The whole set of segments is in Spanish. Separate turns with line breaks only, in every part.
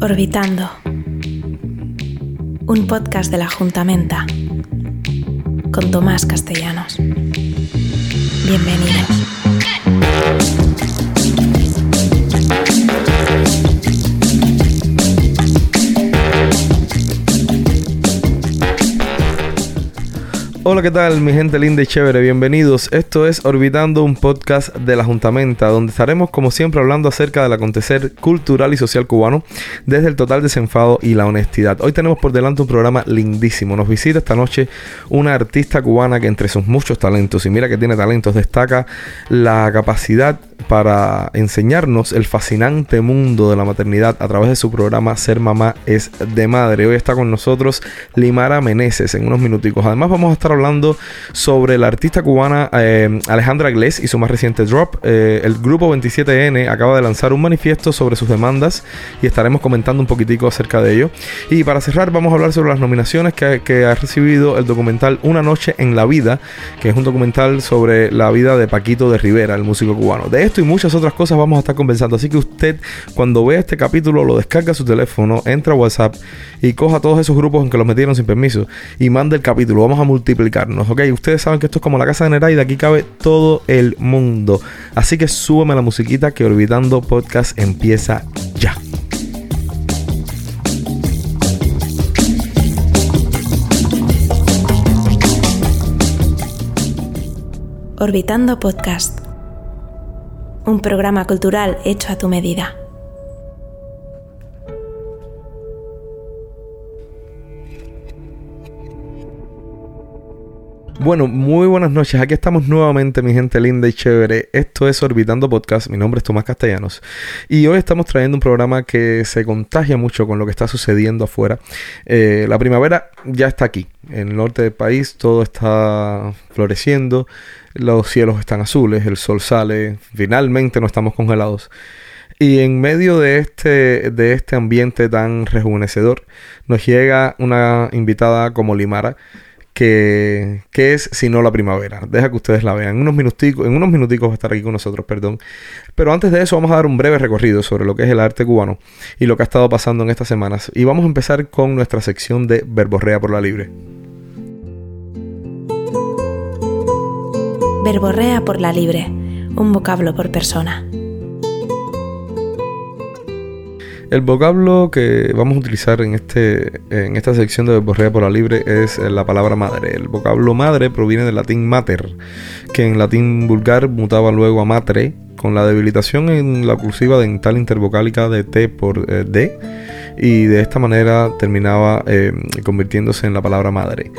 Orbitando. Un podcast de la Juntamenta con Tomás Castellanos. Bienvenidos.
Hola, ¿qué tal mi gente linda y chévere? Bienvenidos. Esto es Orbitando, un podcast de la Juntamenta, donde estaremos como siempre hablando acerca del acontecer cultural y social cubano desde el total desenfado y la honestidad. Hoy tenemos por delante un programa lindísimo. Nos visita esta noche una artista cubana que entre sus muchos talentos, y mira que tiene talentos, destaca la capacidad para enseñarnos el fascinante mundo de la maternidad a través de su programa Ser Mamá es de Madre. Hoy está con nosotros Limara Meneses en unos minuticos. Además vamos a estar hablando sobre la artista cubana eh, Alejandra Glés y su más reciente drop. Eh, el grupo 27N acaba de lanzar un manifiesto sobre sus demandas y estaremos comentando un poquitico acerca de ello. Y para cerrar vamos a hablar sobre las nominaciones que, ha recibido el documental Una noche en la vida, que es un documental sobre la vida de Paquito de Rivera, el músico cubano. De esto y muchas otras cosas vamos a estar conversando. Así que usted cuando vea este capítulo lo descarga a su teléfono, entra a WhatsApp y coja todos esos grupos en que los metieron sin permiso y manda el capítulo. Vamos a multiplicarnos, ¿ok? Ustedes saben que esto es como la casa de Neray y de aquí cabe todo el mundo. Así que súbeme la musiquita que Orbitando Podcast empieza ya.
Orbitando Podcast. Un programa cultural hecho a tu medida.
Bueno, muy buenas noches. Aquí estamos nuevamente, mi gente linda y chévere. Esto es Orbitando Podcast. Mi nombre es Tomás Castellanos. Y hoy estamos trayendo un programa que se contagia mucho con lo que está sucediendo afuera. Eh, la primavera ya está aquí. En el norte del país todo está floreciendo. Los cielos están azules. El sol sale. Finalmente no estamos congelados. Y en medio de este, de este ambiente tan rejuvenecedor, nos llega una invitada como Limara que, es sino la primavera. Deja que ustedes la vean. En unos minuticos, en unos minuticos va a estar aquí con nosotros, perdón. Pero antes de eso vamos a dar un breve recorrido sobre lo que es el arte cubano y lo que ha estado pasando en estas semanas. Y vamos a empezar con nuestra sección de Verborrea por la Libre.
Verborrea por la Libre, un vocablo por persona.
El vocablo que vamos a utilizar en, este, en esta sección de Borrea por la Libre es la palabra madre. El vocablo madre proviene del latín mater, que en latín vulgar mutaba luego a matre, con la debilitación en la oclusiva dental intervocálica de T por eh, D, y de esta manera terminaba eh, convirtiéndose en la palabra madre.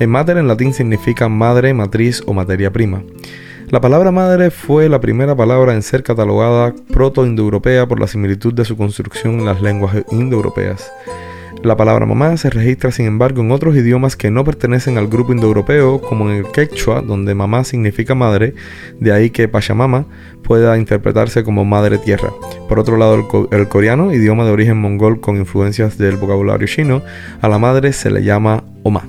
En mater en latín significa madre, matriz o materia prima. La palabra madre fue la primera palabra en ser catalogada proto-indoeuropea por la similitud de su construcción en las lenguas indoeuropeas. La palabra mamá se registra sin embargo en otros idiomas que no pertenecen al grupo indoeuropeo, como en el quechua, donde mamá significa madre, de ahí que Pachamama pueda interpretarse como madre tierra. Por otro lado, el, coreano, idioma de origen mongol con influencias del vocabulario chino, a la madre se le llama Oma.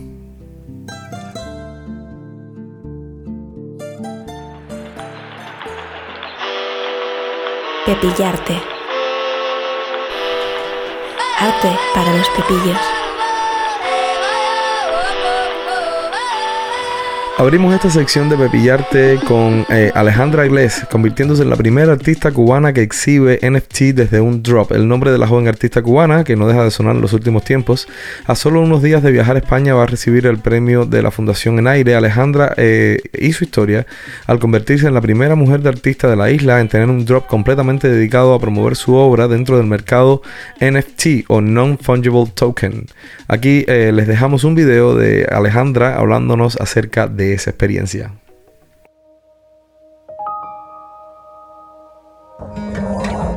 Pepillarte. Arte para los pepillos.
Abrimos esta sección de Pepillarte con eh, Alejandra Iglesias, convirtiéndose en la primera artista cubana que exhibe NFT desde un drop. El nombre de la joven artista cubana, que no deja de sonar en los últimos tiempos, a solo unos días de viajar a España va a recibir el premio de la Fundación En Aire. Alejandra eh, hizo historia al convertirse en la primera mujer de artista de la isla en tener un drop completamente dedicado a promover su obra dentro del mercado NFT o Non-Fungible Token. Aquí eh, les dejamos un video de Alejandra hablándonos acerca de esa experiencia.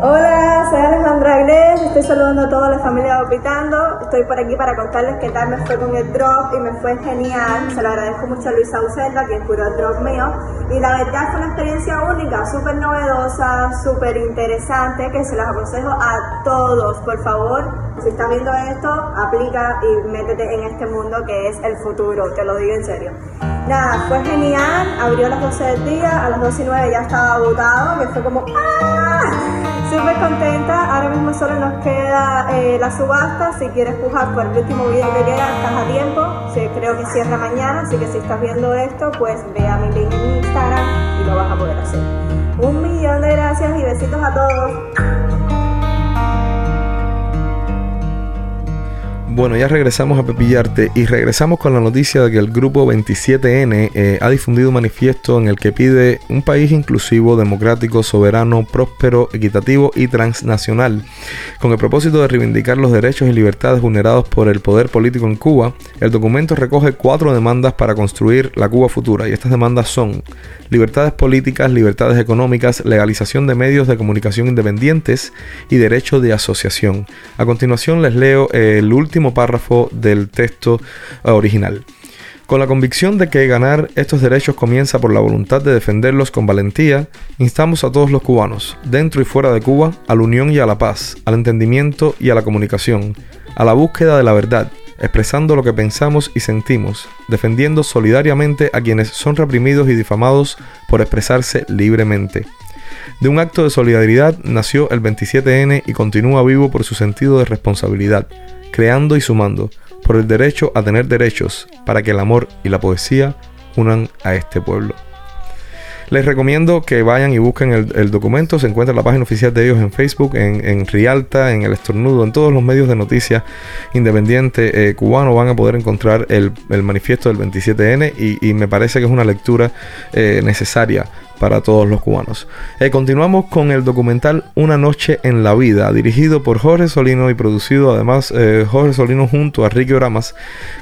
Hola, soy Alejandra Aglés, estoy saludando a toda la familia Opitando. Estoy por aquí para contarles qué tal me fue con el drop y me fue genial. Se lo agradezco mucho a Luisa Ucelda, que es puro drop mío. Y la verdad fue una experiencia única, súper novedosa, súper interesante, que se las aconsejo a todos. Por favor, si estás viendo esto, aplica y métete en este mundo que es el futuro, te lo digo en serio. Nada, fue genial, abrió a las 12 del día, a las 12 y 9 ya estaba agotado, que fue como ¡ah! Súper contenta, ahora mismo solo nos queda eh, la subasta, si quieres pujar por el último video que queda, estás a tiempo, sí, creo que cierra mañana, así que si estás viendo esto, pues ve a mi link en Instagram y lo vas a poder hacer. Un millón de gracias y besitos a todos.
Bueno, ya regresamos a Pepillarte y regresamos con la noticia de que el grupo 27N eh, ha difundido un manifiesto en el que pide un país inclusivo, democrático, soberano, próspero, equitativo y transnacional. Con el propósito de reivindicar los derechos y libertades vulnerados por el poder político en Cuba, el documento recoge cuatro demandas para construir la Cuba futura y estas demandas son libertades políticas, libertades económicas, legalización de medios de comunicación independientes y derecho de asociación. A continuación les leo el último párrafo del texto eh, original. Con la convicción de que ganar estos derechos comienza por la voluntad de defenderlos con valentía, instamos a todos los cubanos, dentro y fuera de Cuba, a la unión y a la paz, al entendimiento y a la comunicación, a la búsqueda de la verdad, expresando lo que pensamos y sentimos, defendiendo solidariamente a quienes son reprimidos y difamados por expresarse libremente. De un acto de solidaridad nació el 27N y continúa vivo por su sentido de responsabilidad, creando y sumando, por el derecho a tener derechos, para que el amor y la poesía unan a este pueblo. Les recomiendo que vayan y busquen el, documento. Se encuentra en la página oficial de ellos en Facebook, en, Rialta, en El Estornudo, en todos los medios de noticias independientes eh, cubanos van a poder encontrar el, manifiesto del 27N y, me parece que es una lectura eh, necesaria para todos los cubanos. Eh, continuamos con el documental Una noche en la vida, dirigido por Jorge Solino y producido además eh, Jorge Solino junto a Ricky Oramas,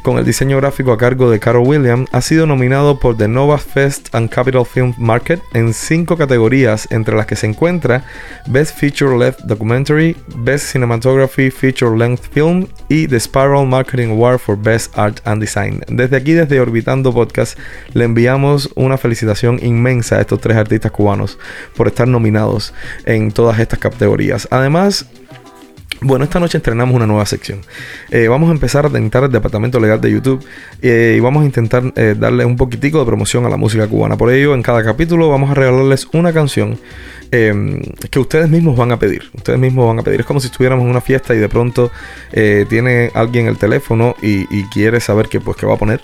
con el diseño gráfico a cargo de Carol Williams, ha sido nominado por The Nova Fest and Capital Film Market en cinco categorías, entre las que se encuentra Best Feature Length Documentary, Best Cinematography Feature Length Film y The Spiral Marketing Award for Best Art and Design. Desde aquí, desde Orbitando Podcast, le enviamos una felicitación inmensa a estos tres artistas cubanos por estar nominados en todas estas categorías. Además, bueno, esta noche estrenamos una nueva sección. Eh, vamos a empezar a tentar el departamento legal de YouTube eh, y vamos a intentar eh, darle un poquitico de promoción a la música cubana. Por ello, en cada capítulo vamos a regalarles una canción em, que ustedes mismos van a pedir. Ustedes mismos van a pedir. Es como si estuviéramos en una fiesta y de pronto tiene alguien el teléfono y, y quiere saber qué, pues, qué va a poner.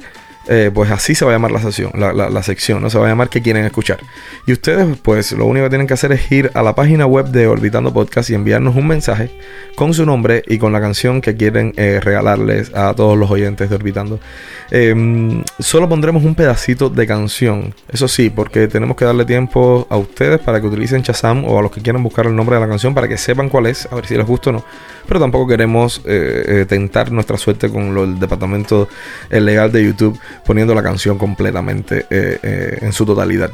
Eh, pues así se va a llamar la sección, la, sección, ¿no? Se va a llamar que quieren escuchar. Y ustedes, pues lo único que tienen que hacer es ir a la página web de Orbitando Podcast y enviarnos un mensaje con su nombre y con la canción que quieren eh, regalarles a todos los oyentes de Orbitando. Em, solo pondremos un pedacito de canción, eso sí, porque tenemos que darle tiempo a ustedes para que utilicen Chazam o a los que quieran buscar el nombre de la canción para que sepan cuál es, a ver si les gusta o no. Pero tampoco queremos eh, tentar nuestra suerte con el departamento legal de YouTube poniendo la canción completamente eh, eh, en su totalidad.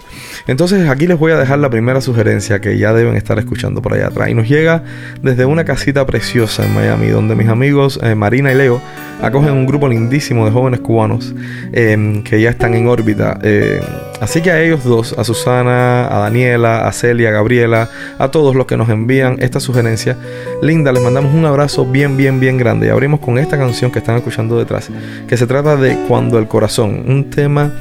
Entonces aquí les voy a dejar la primera sugerencia que ya deben estar escuchando por allá atrás. Y nos llega desde una casita preciosa en Miami, donde mis amigos eh, Marina y Leo acogen un grupo lindísimo de jóvenes cubanos que ya están en órbita. así que a ellos dos, a Susana, a Daniela, a Celia, a Gabriela, a todos los que nos envían esta sugerencia, linda, les mandamos un abrazo bien, bien, bien grande. Y abrimos con esta canción que están escuchando detrás, que se trata de Cuando el corazón un tema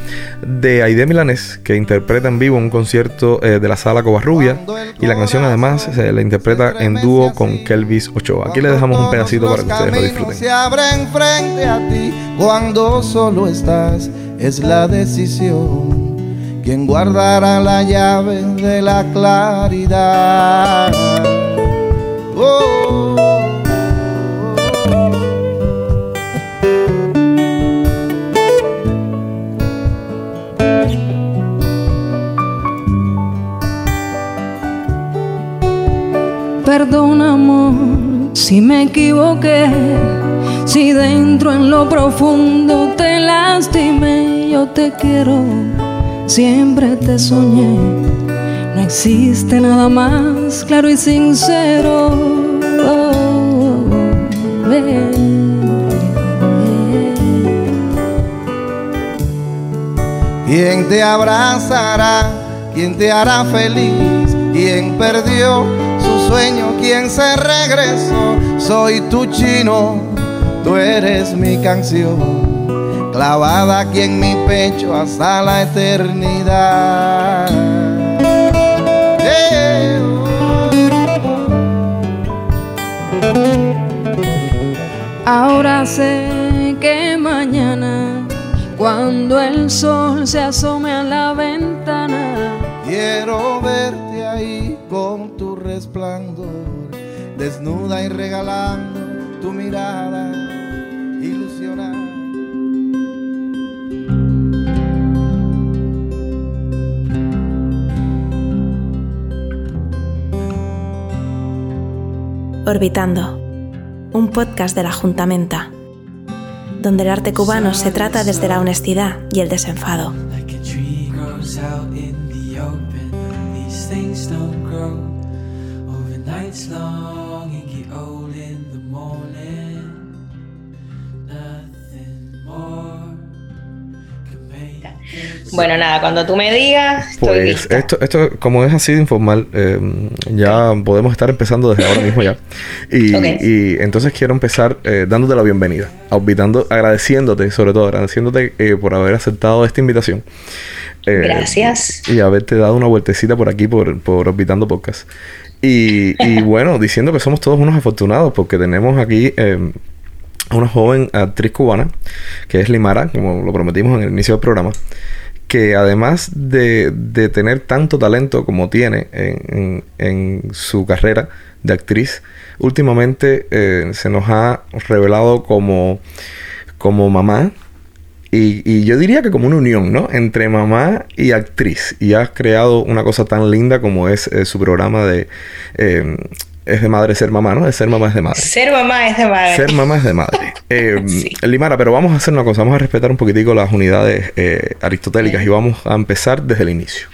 de Aide Milanés que interpreta en vivo un concierto eh, de la sala Covarrubia y la canción además se la interpreta en dúo con Kelvis Ochoa. Aquí le dejamos un pedacito para que ustedes lo disfruten.
Se abren frente a ti cuando solo estás, es la decisión. Quien guardará la llave de la claridad. Oh.
Perdona amor si me equivoqué, si dentro en lo profundo te lastimé, yo te quiero, siempre te soñé. No existe nada más claro y sincero. Oh,
¿Quién te abrazará? ¿Quién te hará feliz? ¿Quién perdió? sueño quien se regresó. Soy tu chino, tú eres mi canción, clavada aquí en mi pecho hasta la eternidad.
Ahora sé que mañana, cuando el sol se asome a la ventana,
quiero desnuda y regalando tu mirada ilusionada.
Orbitando, un podcast de la Juntamenta, donde el arte cubano se trata desde la honestidad y el desenfado.
Bueno, nada, cuando tú me digas, estoy
Pues
lista.
esto, esto, como es así de informal, eh, ya podemos estar empezando desde ahora mismo ya. Y, y entonces quiero empezar eh, dándote la bienvenida, agradeciéndote, sobre todo agradeciéndote eh, por haber aceptado esta invitación. Eh,
Gracias.
Y haberte dado una vueltecita por aquí, por, por Orbitando Podcast. Y, y bueno, diciendo que somos todos unos afortunados porque tenemos aquí eh, a una joven actriz cubana, que es Limara, como lo prometimos en el inicio del programa, que además de, de tener tanto talento como tiene en, en- su carrera de actriz, últimamente eh, se nos ha revelado como, como mamá. Y, y yo diría que como una unión, ¿no? Entre mamá y actriz. Y has creado una cosa tan linda como es eh, su programa de... eh, es de madre ser mamá, ¿no? De ser mamá es de madre.
Ser mamá es de madre.
Ser mamá es de madre. Eh,
Sí.
Limara, pero vamos a hacer una cosa. Vamos a respetar un poquitico las unidades eh, aristotélicas y vamos a empezar desde el inicio.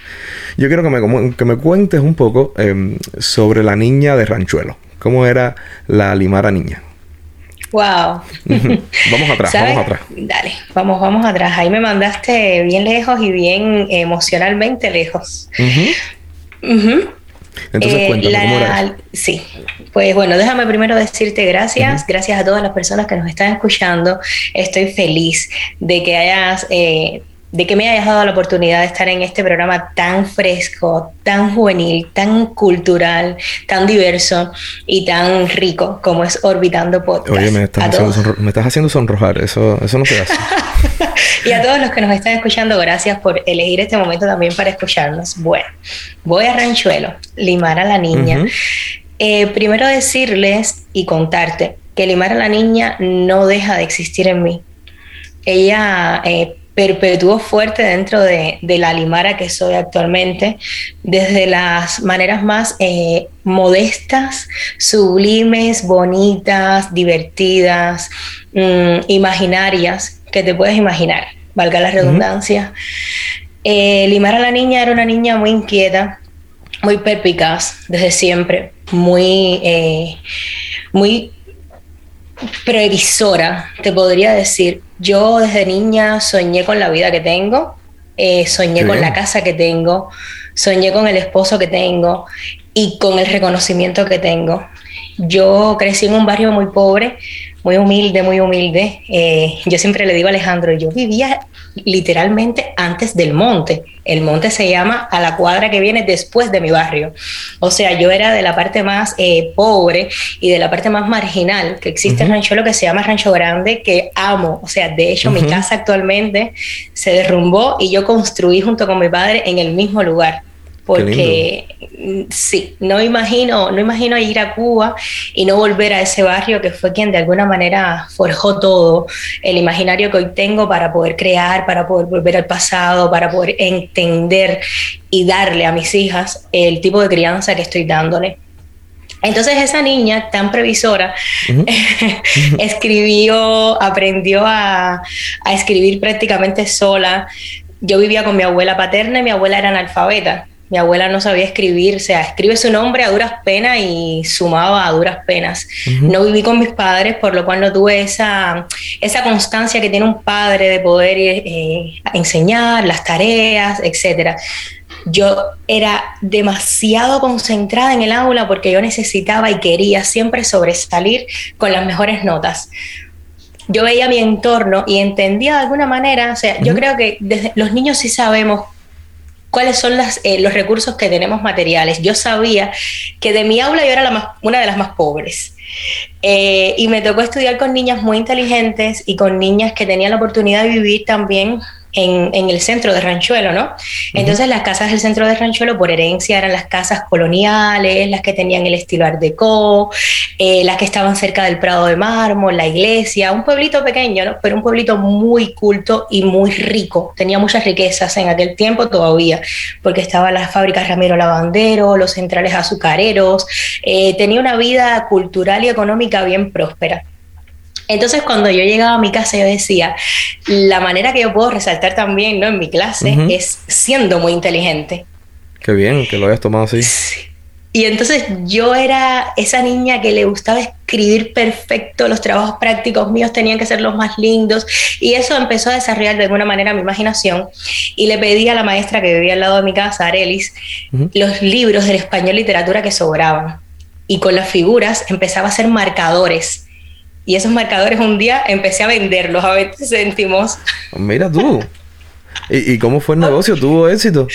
Yo quiero que me, que me cuentes un poco eh, sobre la niña de Ranchuelo. ¿Cómo era la Limara niña?
Wow.
Vamos atrás,
¿Sabes?
vamos atrás.
Dale, vamos, vamos atrás. Ahí me mandaste bien lejos y bien emocionalmente lejos.
Ujú.
Ujú.
Entonces
Eh,
cuéntame,
la-
¿cómo era eso?
Sí, pues bueno, déjame primero decirte gracias, gracias a todas las personas que nos están escuchando. Estoy feliz de que hayas, eh, de que me hayas dado la oportunidad de estar en este programa tan fresco, tan juvenil, tan cultural, tan diverso y tan rico como es Orbitando Podcast.
Oye, me estás, haciendo,
todos.
sonro- me estás haciendo sonrojar. Eso, eso no se hace.
Y a todos los que nos están escuchando, gracias por elegir este momento también para escucharnos. Bueno, voy a Ranchuelo, limar a la niña. Eh, primero decirles y contarte que limar a la niña no deja de existir en mí. Ella eh, perpetuó fuerte dentro de, de la limara que soy actualmente, desde las maneras más eh, modestas, sublimes, bonitas, divertidas, mm, imaginarias que te puedes imaginar, valga la redundancia. Eh, Limar a la niña era una niña muy inquieta, muy perpicaz desde siempre, muy, eh, muy previsora, te podría decir. Yo desde niña soñé con la vida que tengo, eh, soñé
Qué
con
bien.
la casa que tengo, soñé con el esposo que tengo y con el reconocimiento que tengo. Yo crecí en un barrio muy pobre, muy humilde, muy humilde. Eh, yo siempre le digo a Alejandro, yo vivía literalmente antes del monte. El monte se llama a la cuadra que viene después de mi barrio. O sea, yo era de la parte más eh, pobre y de la parte más marginal que existe en
Ujú.
Rancho, lo que se llama Rancho Grande, que amo. O sea, de hecho, mi casa actualmente se derrumbó y yo construí junto con mi padre en el mismo lugar. Porque sí, no imagino, no imagino ir a Cuba y no volver a ese barrio que fue quien de alguna manera forjó todo, el imaginario que hoy tengo para poder crear, para poder volver al pasado, para poder entender y darle a mis hijas el tipo de crianza que estoy dándole. Entonces esa niña tan previsora escribió, aprendió a, a escribir prácticamente sola. Yo vivía con mi abuela paterna y mi abuela era analfabeta. Mi abuela no sabía escribir, o sea, escribe su nombre a duras penas y sumaba a duras penas. No viví con mis padres, por lo cual no tuve esa, esa constancia que tiene un padre de poder eh, enseñar las tareas, etcétera yo era demasiado concentrada en el aula porque yo necesitaba y quería siempre sobresalir con las mejores notas. Yo veía mi entorno y entendía de alguna manera, o sea, yo creo que desde los niños sí sabemos cuáles son las, eh, los recursos que tenemos materiales. Yo sabía que de mi aula yo era la más, una de las más pobres. Eh, y me tocó estudiar con niñas muy inteligentes y con niñas que tenían la oportunidad de vivir también en, el centro de Ranchuelo, ¿no? Entonces las casas del centro de Ranchuelo por herencia eran las casas coloniales, las que tenían el estilo art déco, eh, las que estaban cerca del Prado de Mármol, la iglesia, un pueblito pequeño, ¿no? Pero un pueblito muy culto y muy rico, tenía muchas riquezas en aquel tiempo todavía, porque estaban las fábricas Ramiro Lavandero, los centrales azucareros, eh, tenía una vida cultural y económica bien próspera. Entonces cuando yo llegaba a mi casa yo decía, la manera que yo puedo resaltar también ¿no? en mi clase es siendo muy inteligente.
Qué bien que lo hayas tomado así.
Y entonces yo era esa niña que le gustaba escribir perfecto, los trabajos prácticos míos tenían que ser los más lindos y eso empezó a desarrollar de alguna manera mi imaginación y le pedí a la maestra que vivía al lado de mi casa, Arelis, los libros del español literatura que sobraban y con las figuras empezaba a hacer marcadores y esos marcadores un día empecé a venderlos a 20 céntimos.
Mira tú. ¿Y, cómo fue el negocio? ¿Tuvo éxito?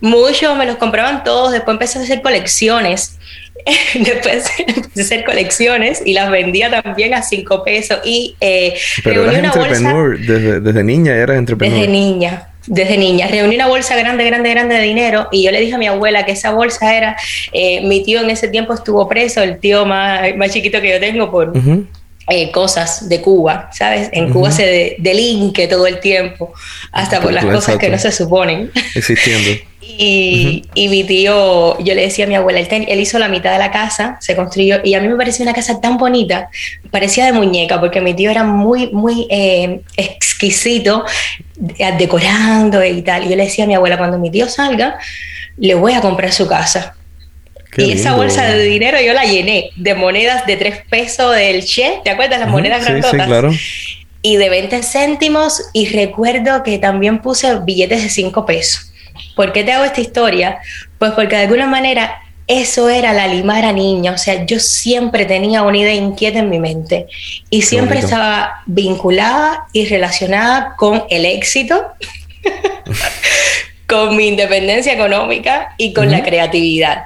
Mucho, me los compraban todos. Después empecé a hacer colecciones. Después empecé a hacer colecciones y las vendía también a 5 pesos. Y
eh, Pero eras entrepreneur. desde, desde niña eras entrepreneur.
Desde niña desde niña. Reuní una bolsa grande, grande, grande de dinero y yo le dije a mi abuela que esa bolsa era, eh, mi tío en ese tiempo estuvo preso, el tío más, más chiquito que yo tengo por, eh, cosas de Cuba, ¿sabes? En Cuba se delinque todo el tiempo, hasta por las cosas que no se suponen.
Existiendo.
y, y, mi tío, yo le decía a mi abuela, él, él, hizo la mitad de la casa, se construyó, y a mí me parecía una casa tan bonita, parecía de muñeca, porque mi tío era muy, muy eh, exquisito, decorando y tal. Y yo le decía a mi abuela, cuando mi tío salga, le voy a comprar su casa y esa bolsa de dinero yo la llené de monedas de tres pesos del Che, ¿te acuerdas? Las monedas grandotas. Sí, claro. Y de 20 céntimos, y recuerdo que también puse billetes de 5 pesos. ¿Por qué te hago esta historia? Pues porque de alguna manera eso era la limara niña, o sea, yo siempre tenía una idea inquieta en mi mente y siempre estaba vinculada y relacionada con el éxito, con mi independencia económica y con la creatividad.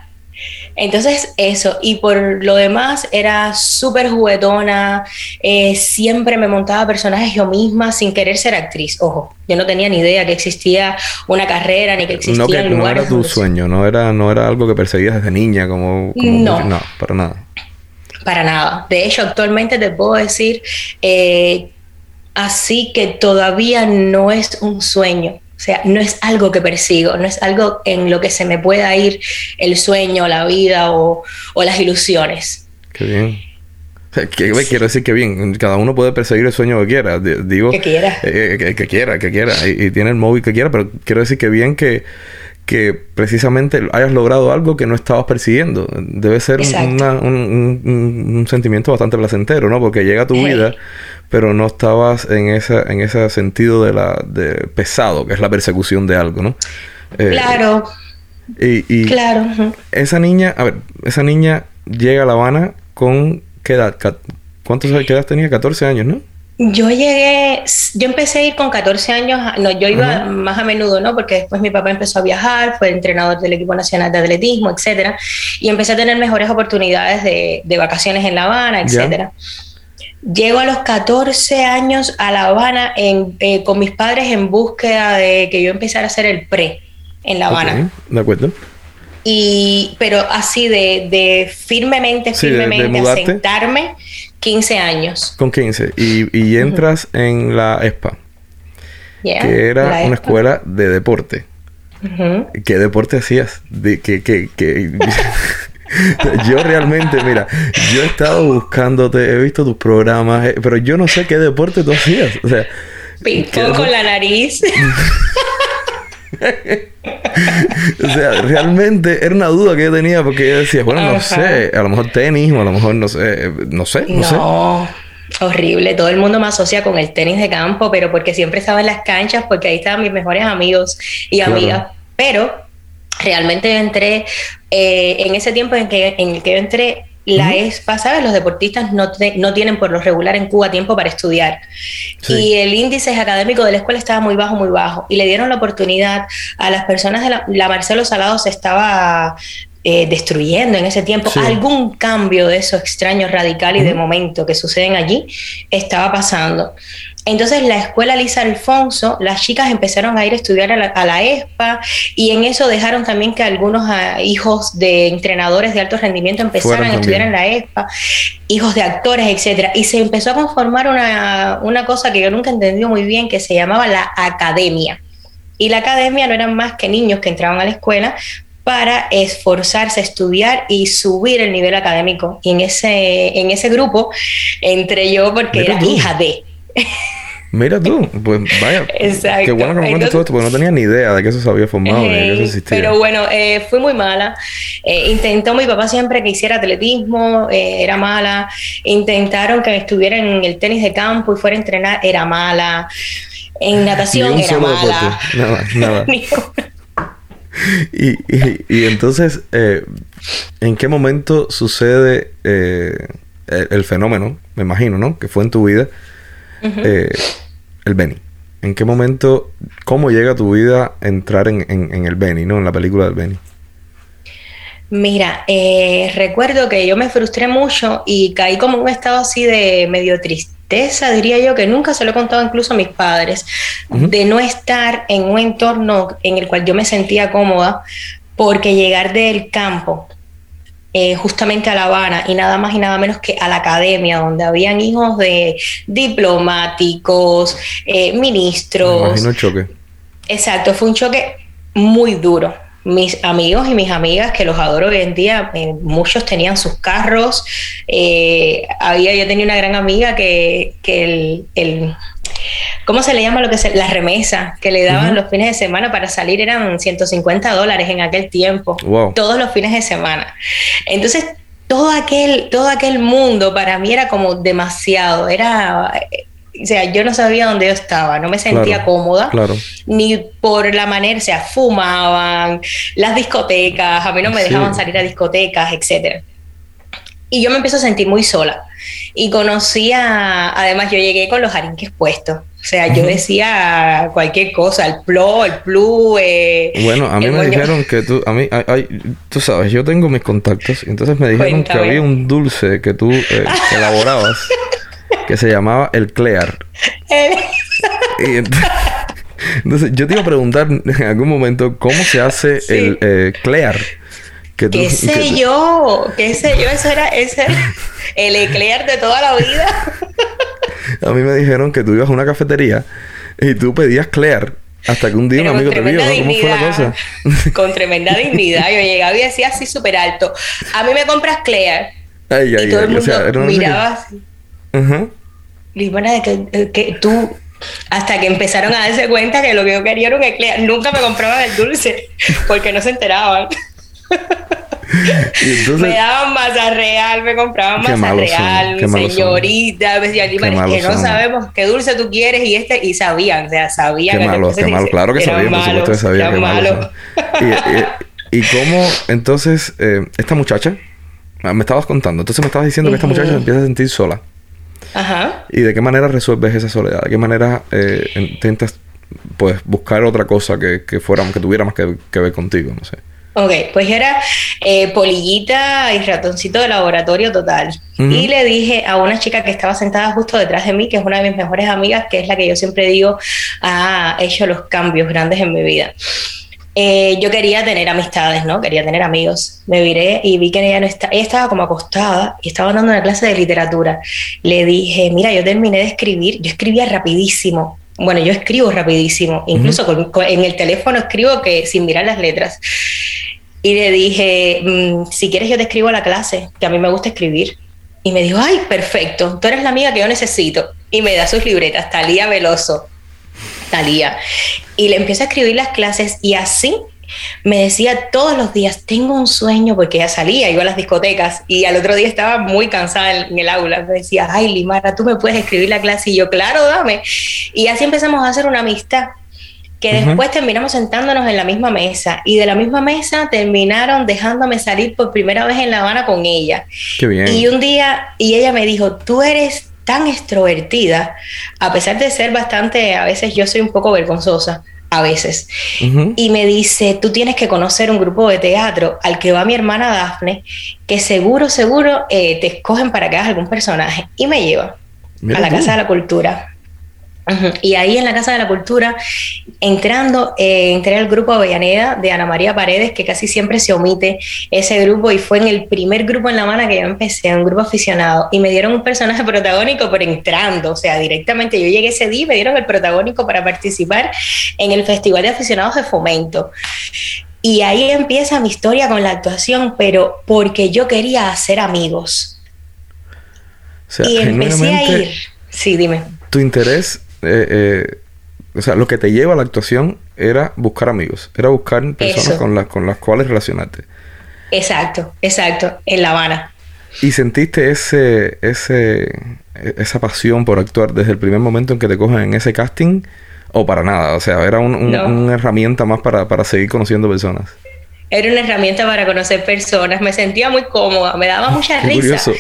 Entonces eso, y por lo demás era súper juguetona, eh, siempre me montaba personajes yo misma sin querer ser actriz, ojo, yo no tenía ni idea que existía una carrera ni que existía
no, que, No era tu sueño, no era, no era algo que perseguías desde niña, como...
no.
no, para nada.
Para nada. De hecho, actualmente te puedo decir eh, así que todavía no es un sueño. O sea, no es algo que persigo, no es algo en lo que se me pueda ir el sueño, la vida o, las ilusiones.
Qué bien. Quiero decir que bien, cada uno puede perseguir el sueño que quiera. Digo,
que quiera.
Eh, eh, que, quiera, que quiera. Y, tiene el móvil que quiera, pero quiero decir que bien que, que precisamente hayas logrado algo que no estabas persiguiendo. Debe ser un, sentimiento bastante placentero, ¿no? Porque llega a tu vida pero no estabas en esa en ese sentido de la de pesado que es la persecución de algo no
eh, claro.
y,
claro.
esa niña a ver esa niña llega a La Habana con qué edad cuántos edad tenía 14 años no
yo llegué, yo empecé a ir con 14 años, no, yo iba más a menudo, ¿no? Porque después mi papá empezó a viajar, fue entrenador del equipo nacional de atletismo, etcétera, y empecé a tener mejores oportunidades de, de vacaciones en La Habana, etcétera. Llego a los 14 años a La Habana eh, con mis padres en búsqueda de que yo empezara a hacer el pre en La Habana.
de acuerdo.
Y, pero así de, firmemente, firmemente, a sentarme 15 años.
Con 15. Y, entras en la ESPA, que era una escuela de deporte. ¿Qué deporte hacías? De, que, que, que yo realmente, mira, yo he estado buscándote, he visto tus programas, eh, pero yo no sé qué deporte tú hacías. O sea,
con la nariz.
o sea, realmente era una duda que yo tenía porque yo decía, bueno, no sé, a lo mejor tenis, o a lo mejor no sé, no sé, no, no
Horrible, todo el mundo me asocia con el tenis de campo, pero porque siempre estaba en las canchas, porque ahí estaban mis mejores amigos y amigas. Pero realmente yo entré, eh, en ese tiempo en, que, en el que yo entré, la ESPA, ¿sabes? Los deportistas no, no, tienen por lo regular en Cuba tiempo para estudiar. Y el índice académico de la escuela estaba muy bajo, muy bajo. Y le dieron la oportunidad a las personas de la, la Marcelo Salado se estaba eh, destruyendo en ese tiempo. Algún cambio de esos extraños radical y de momento que suceden allí estaba pasando. Entonces la escuela Lisa Alfonso, las chicas empezaron a ir a estudiar a la, ESPA y en eso dejaron también que algunos ah, hijos de entrenadores de alto rendimiento empezaran a estudiar en la ESPA, hijos de actores, etcétera. Y se empezó a conformar una, una cosa que yo nunca entendí muy bien, que se llamaba la academia. Y la academia no eran más que niños que entraban a la escuela para esforzarse a estudiar y subir el nivel académico. Y en ese, en ese grupo entré yo porque era hija de.
Mira tú, pues vaya. Exacto. Qué bueno que me cuentes todo esto, porque no tenía ni idea de que eso se había formado ni de que eso existía.
Pero bueno, eh, fui muy mala. Eh, intentó mi papá siempre que hiciera atletismo, eh, era mala. Intentaron que estuviera en el tenis de campo y fuera a entrenar, era mala. En natación era mala.
Nada, nada. y, y, entonces, ¿en qué momento sucede el, el fenómeno, me imagino, ¿no? Que fue en tu vida eh, el Benny. ¿En qué momento, cómo llega tu vida a entrar en, el Benny, ¿no? En la película del Benny.
Mira, eh, recuerdo que yo me frustré mucho y caí como en un estado así de medio tristeza, diría yo, que nunca se lo he contado incluso a mis padres, de no estar en un entorno en el cual yo me sentía cómoda, porque llegar del campo eh, justamente a La Habana y nada más y nada menos que a la academia, donde habían hijos de diplomáticos, eh, ministros.
Me choque.
Exacto, fue un choque muy duro. Mis amigos y mis amigas, que los adoro hoy en día, eh, muchos tenían sus carros. había, yo tenía una gran amiga que, que el ¿cómo se le llama lo que es la remesa que le daban los fines de semana para salir? Eran 150 dólares en aquel tiempo, todos los fines de semana. Entonces, todo aquel, todo aquel mundo para mí era como demasiado, era... O sea, yo no sabía dónde yo estaba, no me sentía cómoda, ni por la manera, o sea, fumaban, las discotecas, a mí no me dejaban salir a discotecas, etcétera. Y yo me empiezo a sentir muy sola. Y conocía, además yo llegué con los arinques puestos. O sea, yo decía cualquier cosa, el plo, el plu. Eh,
bueno, a mí me dijeron que tú, a mí, hay, tú sabes, yo tengo mis contactos, entonces me dijeron que había un dulce que tú eh, elaborabas que se llamaba el Clear. y entonces, yo te iba a preguntar en algún momento cómo se hace el eh, Clear.
¿Qué sé yo? ¿Qué sé yo? Eso era, ese el eclair de toda la vida.
a mí me dijeron que tú ibas a una cafetería y tú pedías Clear. Hasta que un día un amigo te vio, ¿Cómo fue la cosa?
con tremenda dignidad. Yo llegaba y decía así súper alto. A mí me compras Clear. Ay, ay, y todo el mundo miraba así. Ajá. Y bueno, que, que tú hasta que empezaron a darse cuenta que lo que yo quería era un eclair. Nunca me compraban el dulce porque no se enteraban me daban masa real, me compraban masa real, señorita, me decían, que no sabemos qué dulce tú quieres y este, y sabían, o sea, sabían
qué malo, qué malo, claro que sabían, por supuesto que sabían qué malo. y, y, cómo entonces eh, esta muchacha, ah, me estabas contando, entonces me estabas diciendo que esta muchacha se empieza a sentir sola. Ajá. ¿Y de qué manera resuelves esa soledad? ¿De qué manera eh, intentas pues buscar otra cosa que, que fuera, que tuviera más que, que ver contigo? No sé.
Ok, pues yo era eh, polillita y ratoncito de laboratorio total. Y le dije a una chica que estaba sentada justo detrás de mí, que es una de mis mejores amigas, que es la que yo siempre digo ha hecho los cambios grandes en mi vida. Eh, yo quería tener amistades, ¿no? Quería tener amigos. Me viré y vi que ella no está, ella estaba como acostada y estaba dando una clase de literatura. Le dije, mira, yo terminé de escribir, yo escribía rapidísimo, bueno, yo escribo rapidísimo, incluso en el teléfono escribo que sin mirar las letras. Y le dije, mm, si quieres yo te escribo a la clase, que a mí me gusta escribir. Y me dijo, ay, perfecto, tú eres la amiga que yo necesito. Y me da sus libretas, Talía Veloso, Talía. Y le empiezo a escribir las clases y así me decía todos los días, tengo un sueño, porque ella salía, iba a las discotecas y al otro día estaba muy cansada en, el aula. Me decía, ay, Limara, tú me puedes escribir la clase y yo, claro, dame. Y así empezamos a hacer una amistad. que después terminamos sentándonos en la misma mesa y de la misma mesa terminaron dejándome salir por primera vez en La Habana con ella.
Qué bien.
Y un día, y ella me dijo, tú eres tan extrovertida, a pesar de ser bastante, a veces yo soy un poco vergonzosa, a veces. Y me dice, tú tienes que conocer un grupo de teatro al que va mi hermana Dafne, que seguro, seguro eh, te escogen para que hagas algún personaje. Y me lleva a la Casa de la Cultura. Y ahí en la Casa de la Cultura, entrando, eh, entré al grupo Avellaneda de Ana María Paredes, que casi siempre se omite ese grupo, y fue en el primer grupo en La Habana que yo empecé, un grupo aficionado, y me dieron un personaje protagónico, pero entrando, o sea, directamente yo llegué ese día y me dieron el protagónico para participar en el Festival de Aficionados de Fomento. Y ahí empieza mi historia con la actuación, pero porque yo quería hacer amigos. y empecé a ir. Sí, dime.
Tu interés eh, eh, o sea, lo que te lleva a la actuación era buscar amigos, era buscar personas con las, con las cuales relacionarte.
Exacto, exacto, en La Habana.
¿Y sentiste ese, ese, esa pasión por actuar desde el primer momento en que te cogen en ese casting? ¿O para nada? O sea, era una herramienta más para, para seguir conociendo personas
era una herramienta para conocer personas. Me sentía muy cómoda, me daba mucha risa. Curioso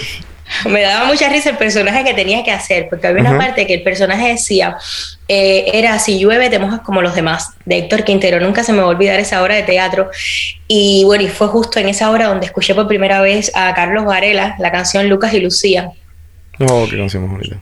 me daba mucha risa el personaje que tenía que hacer, porque había una parte que el personaje decía, eh, era si llueve te mojas como los demás, de Héctor Quintero, nunca se me va a olvidar esa obra de teatro. Y bueno, y fue justo en esa hora donde escuché por primera vez a Carlos Varela la canción Lucas y Lucía.
Oh, qué canción más bonita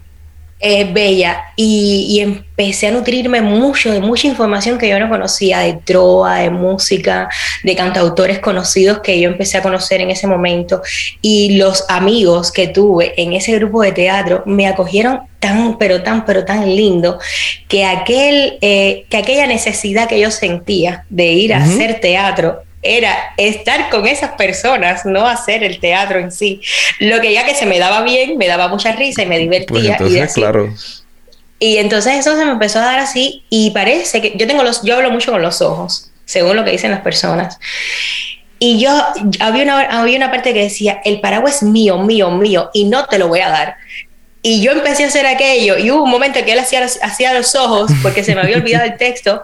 eh, bella y, empecé a nutrirme mucho de mucha información que yo no conocía, de trova, de música, de cantautores conocidos que yo empecé a conocer en ese momento. Y los amigos que tuve en ese grupo de teatro me acogieron tan, pero tan, pero tan lindo que, aquel, eh, que aquella necesidad que yo sentía de ir a hacer teatro era estar con esas personas, no hacer el teatro en sí. Lo que ya que se me daba bien, me daba mucha risa y me divertía.
Pues entonces, y claro.
Y entonces eso se me empezó a dar así y parece que yo tengo los, yo hablo mucho con los ojos, según lo que dicen las personas. Y yo, había una, había una parte que decía, el paraguas es mío, mío, mío, y no te lo voy a dar. Y yo empecé a hacer aquello, y hubo un momento que él hacía, hacía los ojos, porque se me había olvidado el texto,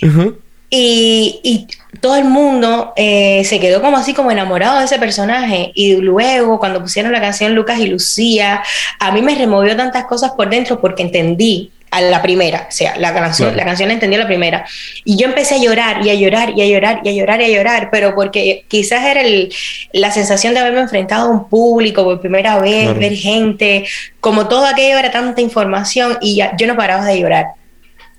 y, y, todo el mundo eh, se quedó como así como enamorado de ese personaje. Y luego cuando pusieron la canción Lucas y Lucía, a mí me removió tantas cosas por dentro porque entendí a la primera, o sea, la canción, la canción la entendí a la primera. Y yo empecé a llorar y a llorar y a llorar y a llorar y a llorar, pero porque quizás era el, la sensación de haberme enfrentado a un público por primera vez, ver gente, como todo aquello era tanta información y ya, yo no paraba de llorar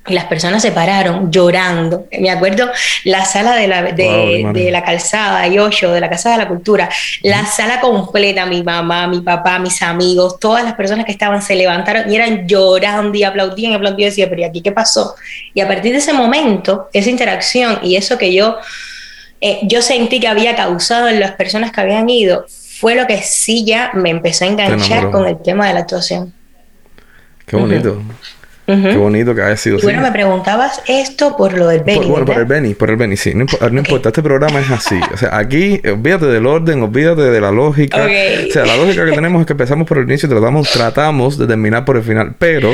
las personas se pararon llorando. Me acuerdo la sala de la, de, la calzada, de la Casa de la Cultura, la sala completa, mi mamá, mi papá, mis amigos, todas las personas que estaban se levantaron y eran llorando y aplaudían y aplaudían y decía, pero ¿y aquí qué pasó? Y a partir de ese momento, esa interacción y eso que yo, eh, yo sentí que había causado en las personas que habían ido, fue lo que sí ya me empezó a enganchar con el tema de la actuación.
Qué bonito. Qué bonito que haya sido
así. Bueno, me preguntabas esto por lo del Beni.
Por, bueno, por el Beni, por el Beni, sí. No, importa, este programa es así. O sea, aquí, olvídate del orden, olvídate de la lógica. O sea, la lógica que tenemos es que empezamos por el inicio y tratamos, tratamos de terminar por el final. Pero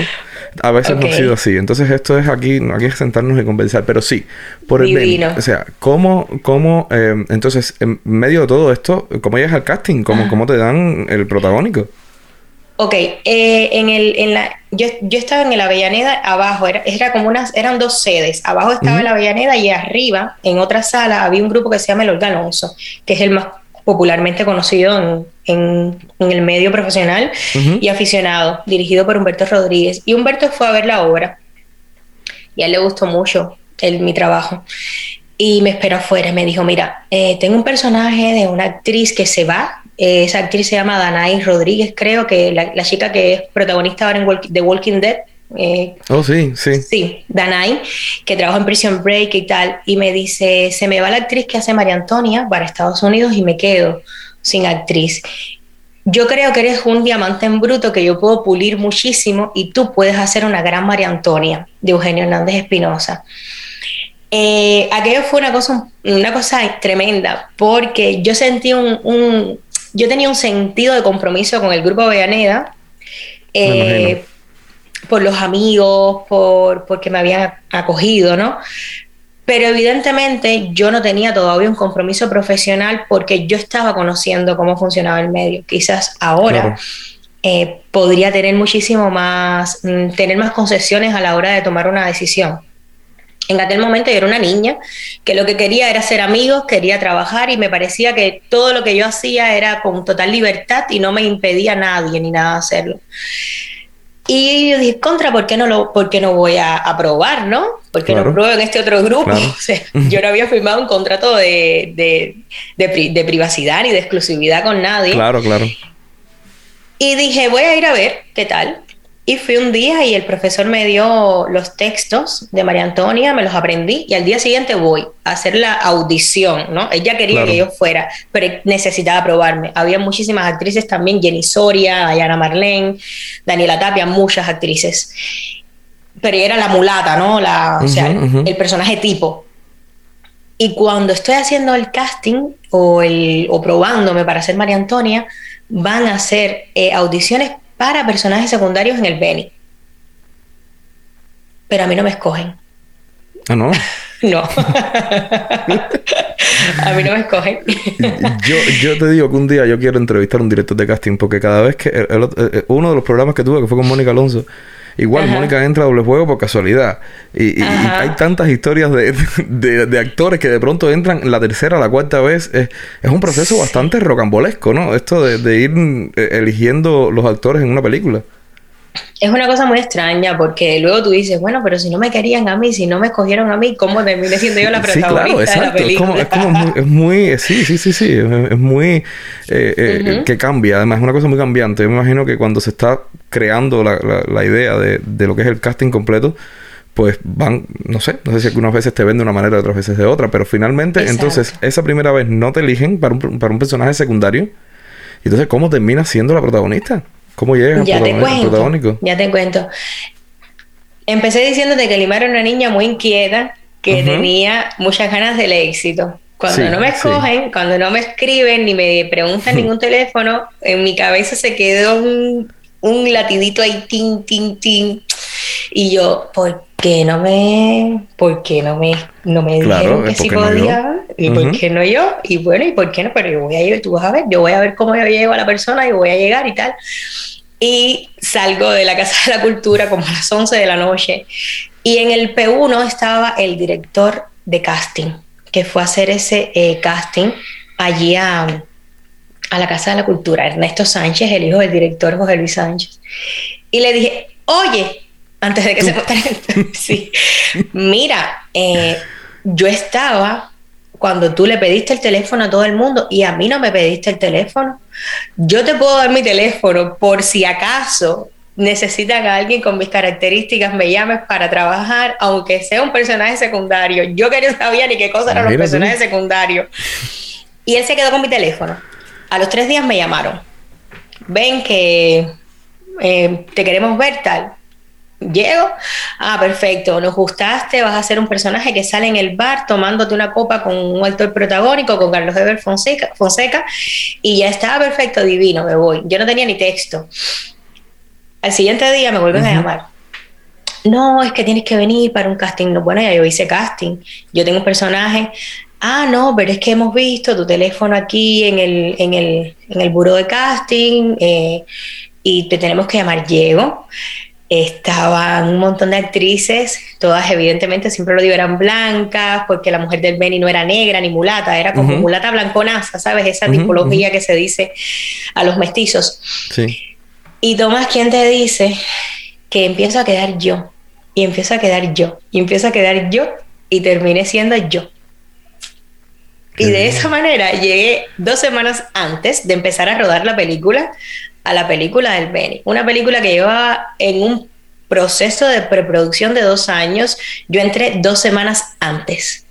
a veces no ha sido así. Entonces, esto es aquí, aquí es sentarnos y conversar. Pero sí, por el Beni. O sea, ¿cómo, cómo eh, entonces, en medio de todo esto, cómo llegas al casting? ¿Cómo, cómo te dan el protagónico?
Ok, eh, en el, en la, yo, yo, estaba en el Avellaneda abajo, era, era como unas, eran dos sedes, abajo estaba la Avellaneda y arriba, en otra sala, había un grupo que se llama El Alonso, que es el más popularmente conocido en, en, el medio profesional y aficionado, dirigido por Humberto Rodríguez. Y Humberto fue a ver la obra y a él le gustó mucho el, mi trabajo. Y me esperó afuera, me dijo, mira, eh, tengo un personaje de una actriz que se va eh, esa actriz se llama Danai Rodríguez, creo que la, chica que es protagonista ahora en The Walking Dead.
Eh, oh, sí, sí.
Sí, Danai, que trabaja en Prison Break y tal. Y me dice: Se me va la actriz que hace María Antonia para Estados Unidos y me quedo sin actriz. Yo creo que eres un diamante en bruto que yo puedo pulir muchísimo y tú puedes hacer una gran María Antonia de Eugenio Hernández Espinosa. Eh, aquello fue una cosa, una cosa tremenda porque yo sentí un yo tenía un sentido de compromiso con el grupo Avellaneda. Eh, por los amigos, por porque me habían acogido, ¿no? Pero evidentemente yo no tenía todavía un compromiso profesional porque yo estaba conociendo cómo funcionaba el medio. Quizás ahora eh, podría tener muchísimo más, mm, tener más concesiones a la hora de tomar una decisión. En aquel momento yo era una niña que lo que quería era ser amigos, quería trabajar y me parecía que todo lo que yo hacía era con total libertad y no me impedía a nadie ni nada hacerlo. Y yo dije, contra, ¿por qué no, lo, por qué no voy a, probar, no? ¿Por qué no pruebo en este otro grupo? yo no había firmado un contrato de, de, de, de, privacidad ni de exclusividad con nadie.
Claro, claro.
Y dije, voy a ir a ver qué tal. Y fui un día y el profesor me dio los textos de María Antonia, me los aprendí y al día siguiente voy a hacer la audición, ¿no? Ella quería que yo fuera, pero necesitaba probarme. Había muchísimas actrices también, Jenny Soria, Ayana Marlene, Daniela Tapia, muchas actrices. Pero ella era la mulata, ¿no? La, o sea, el personaje tipo. Y cuando estoy haciendo el casting o, el, o probándome para ser María Antonia, van a hacer eh, audiciones para personajes secundarios en el Beni. Pero a mí no me escogen.
Ah, no.
no. a mí no me escogen.
yo, yo te digo que un día yo quiero entrevistar a un director de casting porque cada vez que uno de los programas que tuve que fue con Mónica Alonso Igual Mónica entra a doble juego por casualidad. Y, hay tantas historias de, actores que de pronto entran la tercera, la cuarta vez. Es, un proceso bastante rocambolesco, ¿no? Esto de, ir eh, eligiendo los actores en una película
es una cosa muy extraña porque luego tú dices, bueno, pero si no me querían a mí, si no me escogieron a mí, ¿cómo terminé siendo yo la protagonista de la película?
Es como, es muy, sí, sí, sí, sí, es, muy, eh, eh, que cambia, además es una cosa muy cambiante. Yo me imagino que cuando se está creando la, la, idea de, de, lo que es el casting completo, pues van, no sé, no sé si algunas veces te ven de una manera, otras veces de otra, pero finalmente, entonces, esa primera vez no te eligen para un, para un personaje secundario, entonces, ¿cómo terminas siendo la protagonista? ¿Cómo llegas
ya te cuento, Ya te cuento. Empecé diciéndote que Lima era una niña muy inquieta, que tenía muchas ganas del éxito. Cuando no me escogen, cuando no me escriben ni me preguntan ningún teléfono, en mi cabeza se quedó un, un latidito ahí, tin, tin, tin. Y yo, ¿por qué no me, por qué no me, no me dijeron que sí podía? ¿Y por qué no yo? Y bueno, ¿y por qué no? Pero yo voy a ir, tú vas a ver, yo voy a ver cómo yo llego a la persona y voy a llegar y tal. Y salgo de la Casa de la Cultura como a las 11 de la noche. Y en el P1 estaba el director de casting, que fue a hacer ese eh, casting allí a, a la Casa de la Cultura, Ernesto Sánchez, el hijo del director José Luis Sánchez. Y le dije, oye, antes de que se sí, mira, eh, yo estaba cuando tú le pediste el teléfono a todo el mundo y a mí no me pediste el teléfono. Yo te puedo dar mi teléfono por si acaso necesitan a alguien con mis características, me llames para trabajar, aunque sea un personaje secundario. Yo que no sabía ni qué cosa eran los personajes secundarios. Y él se quedó con mi teléfono. A los tres días me llamaron. Ven que eh, te queremos ver tal. Llego, ah, perfecto, nos gustaste, vas a ser un personaje que sale en el bar tomándote una copa con un actor protagónico, con Carlos Eber Fonseca, Fonseca, y ya estaba perfecto, divino, me voy. Yo no tenía ni texto. Al siguiente día me vuelven a llamar. No, es que tienes que venir para un casting. Bueno, ya yo hice casting. Yo tengo un personaje. Ah, no, pero es que hemos visto tu teléfono aquí en el, en el, en el buro de casting eh, y te tenemos que llamar. Llego estaban un montón de actrices, todas evidentemente, siempre lo digo, eran blancas, porque la mujer del Benny no era negra ni mulata, era como mulata blanconaza, ¿sabes? Esa tipología que se dice a los mestizos. Sí. Y Tomás, ¿quién te dice que empiezo a quedar yo? Y empiezo a quedar yo, y empiezo a quedar yo, y terminé siendo yo. y de esa manera llegué dos semanas antes de empezar a rodar la película a la película del Benny. Una película que llevaba en un proceso de preproducción de dos años. Yo entré dos semanas antes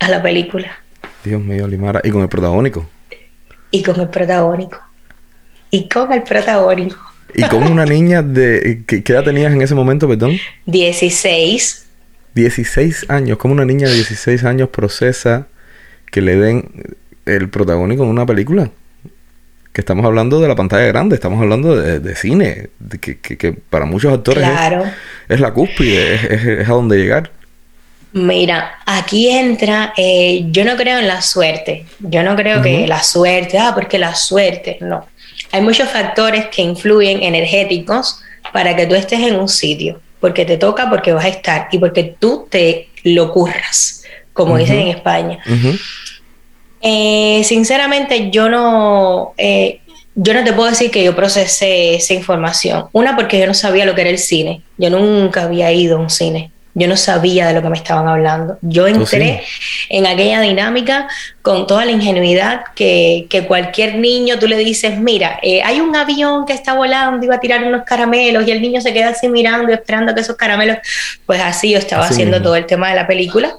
a la película.
Dios mío, Limara. ¿Y con el protagónico?
Y con el protagónico. Y con el protagónico.
¿Y con una niña de... ¿Qué, edad tenías en ese momento, perdón?
16.
16 años. ¿Cómo una niña de 16 años procesa que le den el protagónico en una película? Que estamos hablando de la pantalla grande, estamos hablando de, cine, que, para muchos actores es, la cúspide, es, a donde llegar.
Mira, aquí entra, eh, yo no creo en la suerte, yo no creo que la suerte, ah, porque la suerte, no. Hay muchos factores que influyen energéticos para que tú estés en un sitio, porque te toca, porque vas a estar y porque tú te lo curras, como dicen en España. Eh, sinceramente, yo no, eh, yo no te puedo decir que yo procesé esa información. Una, porque yo no sabía lo que era el cine. Yo nunca había ido a un cine. Yo no sabía de lo que me estaban hablando. Yo entré en aquella dinámica con toda la ingenuidad que, cualquier niño tú le dices, mira, eh, hay un avión que está volando y va a tirar unos caramelos y el niño se queda así mirando y esperando que esos caramelos, pues así yo estaba haciendo todo el tema de la película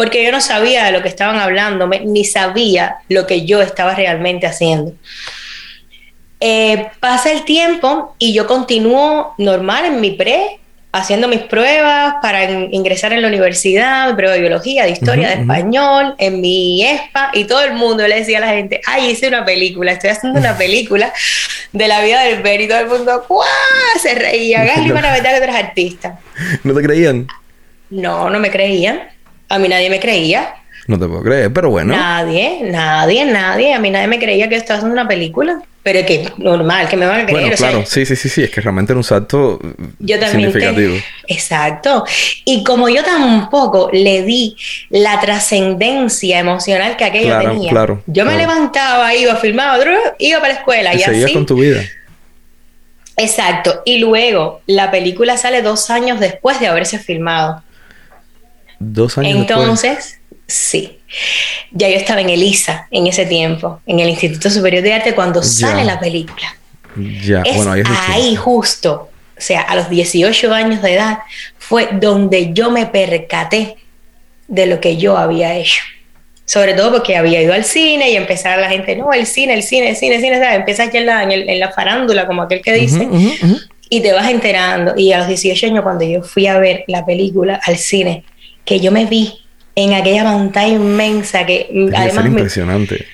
porque yo no sabía de lo que estaban hablando, ni sabía lo que yo estaba realmente haciendo. Eh, pasa el tiempo y yo continúo normal en mi pre, haciendo mis pruebas para ingresar en la universidad, mi prueba de biología, de historia, de español, en mi ESPA, y todo el mundo le decía a la gente, ay, hice una película, estoy haciendo una película de la vida del Ben, y todo el mundo, ¡guau! Se reía, Gasly, para verdad que tú eres artista.
¿No te creían?
No, no me creían. A mí nadie me creía.
No te puedo creer, pero bueno.
Nadie, nadie, nadie. A mí nadie me creía que estaba haciendo una película. Pero que normal, que me van a creer.
Bueno, claro, sí, sí, sí, sí. Es que realmente era un salto yo también significativo.
Exacto. Y como yo tampoco le di la trascendencia emocional que aquello tenía. Claro, yo me levantaba, iba, filmaba, iba para la escuela. Y, y seguías
con tu vida.
Exacto. Y luego la película sale dos años después de haberse filmado.
Dos años
Entonces, sí. Ya yo estaba en ELISA en ese tiempo, en el Instituto Superior de Arte, cuando sale la película.
Ya, bueno, ahí,
ahí justo, o sea, a los 18 años de edad, fue donde yo me percaté de lo que yo había hecho. Sobre todo porque había ido al cine y empezar la gente, no, el cine, el cine, el cine, el cine, ¿sabes? Empiezas ya en la, en, la farándula, como aquel que dice, y te vas enterando. Y a los 18 años, cuando yo fui a ver la película al cine, que yo me vi en aquella pantalla inmensa que además
impresionante.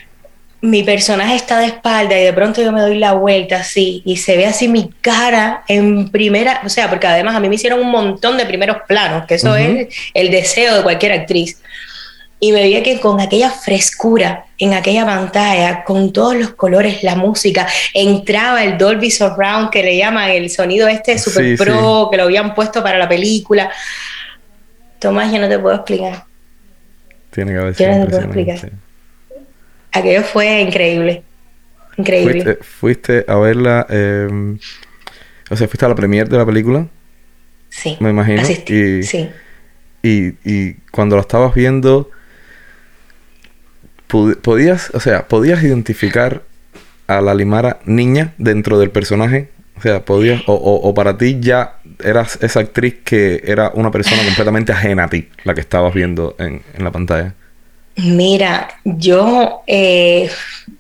Mi, personaje está de espalda y de pronto yo me doy la vuelta así y se ve así mi cara en primera, o sea, porque además a mí me hicieron un montón de primeros planos, que eso es el deseo de cualquier actriz. Y me vi que con aquella frescura en aquella pantalla, con todos los colores, la música, entraba el Dolby Surround, que le llaman el sonido este super pro, que lo habían puesto para la película. Tomás, yo no te puedo explicar.
Tiene que haber sido Yo no te puedo explicar.
Aquello fue increíble. Increíble.
¿Fuiste, a verla? Em, o sea, ¿fuiste a la premiere de la película?
Sí.
Me imagino. Y, sí. Y, y cuando la estabas viendo, podías, o sea, podías identificar a la Limara niña dentro del personaje o sea, podías, o, o, para ti ya eras esa actriz que era una persona completamente ajena a ti, la que estabas viendo en, la pantalla.
Mira, yo, eh,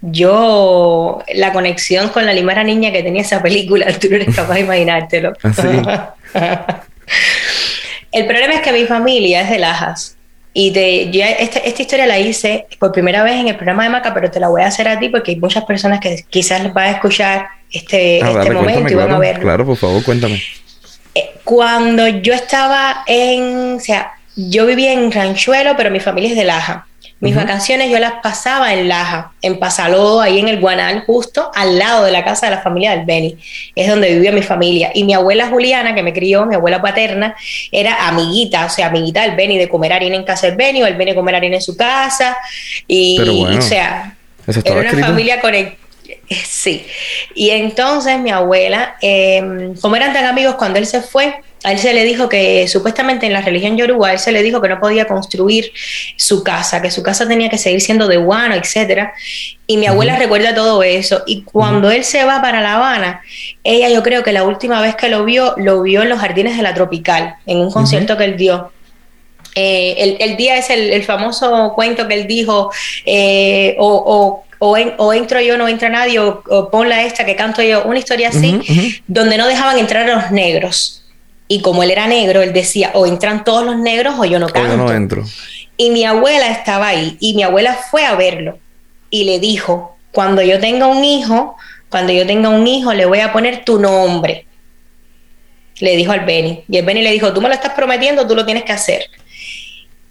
yo, la conexión con la Limara niña que tenía esa película, tú no eres capaz de imaginártelo.
¿Ah,
El problema es que mi familia es de Lajas. Y de, yo esta, esta, historia la hice por primera vez en el programa de Maca, pero te la voy a hacer a ti porque hay muchas personas que quizás les va a escuchar este, ah, este momento y van a verlo.
Claro, por favor, cuéntame.
Eh, cuando yo estaba en, o sea, yo vivía en Ranchuelo, pero mi familia es de Laja. Mis vacaciones yo las pasaba en Laja, en Pasalodo, ahí en el Guanal, justo al lado de la casa de la familia del Beni. Es donde vivía mi familia. Y mi abuela Juliana, que me crió, mi abuela paterna, era amiguita, o sea, amiguita del Beni, de comer harina en casa del Beni, o el Beni comer harina en su casa. Y, o sea, era una familia conectada. Sí. Y entonces mi abuela, eh, como eran tan amigos, cuando él se fue, a él se le dijo que supuestamente en la religión yoruba, a él se le dijo que no podía construir su casa, que su casa tenía que seguir siendo de guano, etc. Y mi abuela recuerda todo eso. Y cuando él se va para La Habana, ella yo creo que la última vez que lo vio, lo vio en los jardines de la Tropical, en un concierto que él dio. Eh, el, día es el, famoso cuento que él dijo, eh, o, o, entro yo, no entra nadie, o, ponla esta que canto yo, una historia así, donde no dejaban entrar a los negros. Y como él era negro, él decía, o entran todos los negros o yo no canto.
yo no entro.
Y mi abuela estaba ahí y mi abuela fue a verlo y le dijo, cuando yo tenga un hijo, cuando yo tenga un hijo, le voy a poner tu nombre. Le dijo al Benny. Y el Benny le dijo, tú me lo estás prometiendo, tú lo tienes que hacer.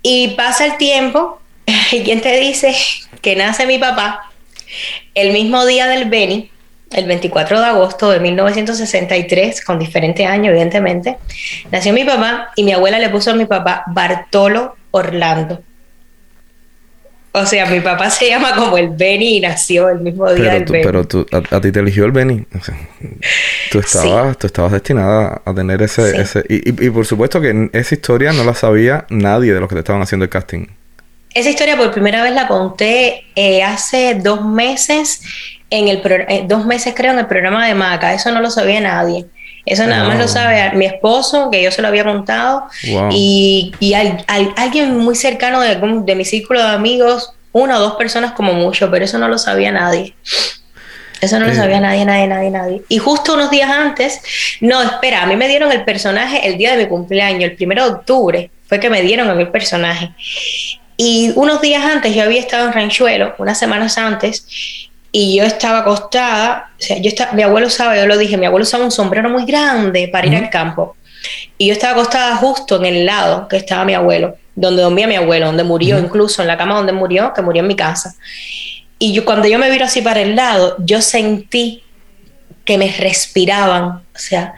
Y pasa el tiempo, y quién te dice que nace mi papá el mismo día del Benny, el 24 de agosto de 1963, con diferente año, evidentemente, nació mi papá y mi abuela le puso a mi papá Bartolo Orlando. O sea, mi papá se llama como el Benny y nació el mismo día
Pero,
del
tú,
Benny.
pero tú, a, a ti te eligió el Benny. O sea, tú, estabas, tú estabas destinada a tener ese...
Sí.
ese y, y- y por supuesto que esa historia no la sabía nadie de los que te estaban haciendo el casting.
Esa historia por primera vez la conté eh, hace dos meses, en el pro- eh, dos meses creo en el programa de Maca. Eso no lo sabía nadie. Eso nada más
Ah.
lo sabe mi esposo, que yo se lo había contado,
Wow.
y, y al- al- alguien muy cercano de, de mi círculo de amigos, una o dos personas como mucho, pero eso no lo sabía nadie. Eso no lo
Eh.
sabía nadie, nadie, nadie, nadie. Y justo unos días antes, no, espera, a mí me dieron el personaje el día de mi cumpleaños, el primero de octubre, fue que me dieron a mí el personaje. Y unos días antes yo había estado en Ranchuelo, unas semanas antes, y yo estaba acostada, o sea, yo estaba, mi abuelo usaba, yo lo dije, mi abuelo usaba un sombrero muy grande para ir al campo. Y yo estaba acostada justo en el lado que estaba mi abuelo, donde dormía mi abuelo, donde murió, incluso en la cama donde murió, que murió en mi casa. Y yo, cuando yo me viro así para el lado, yo sentí que me respiraban. O sea,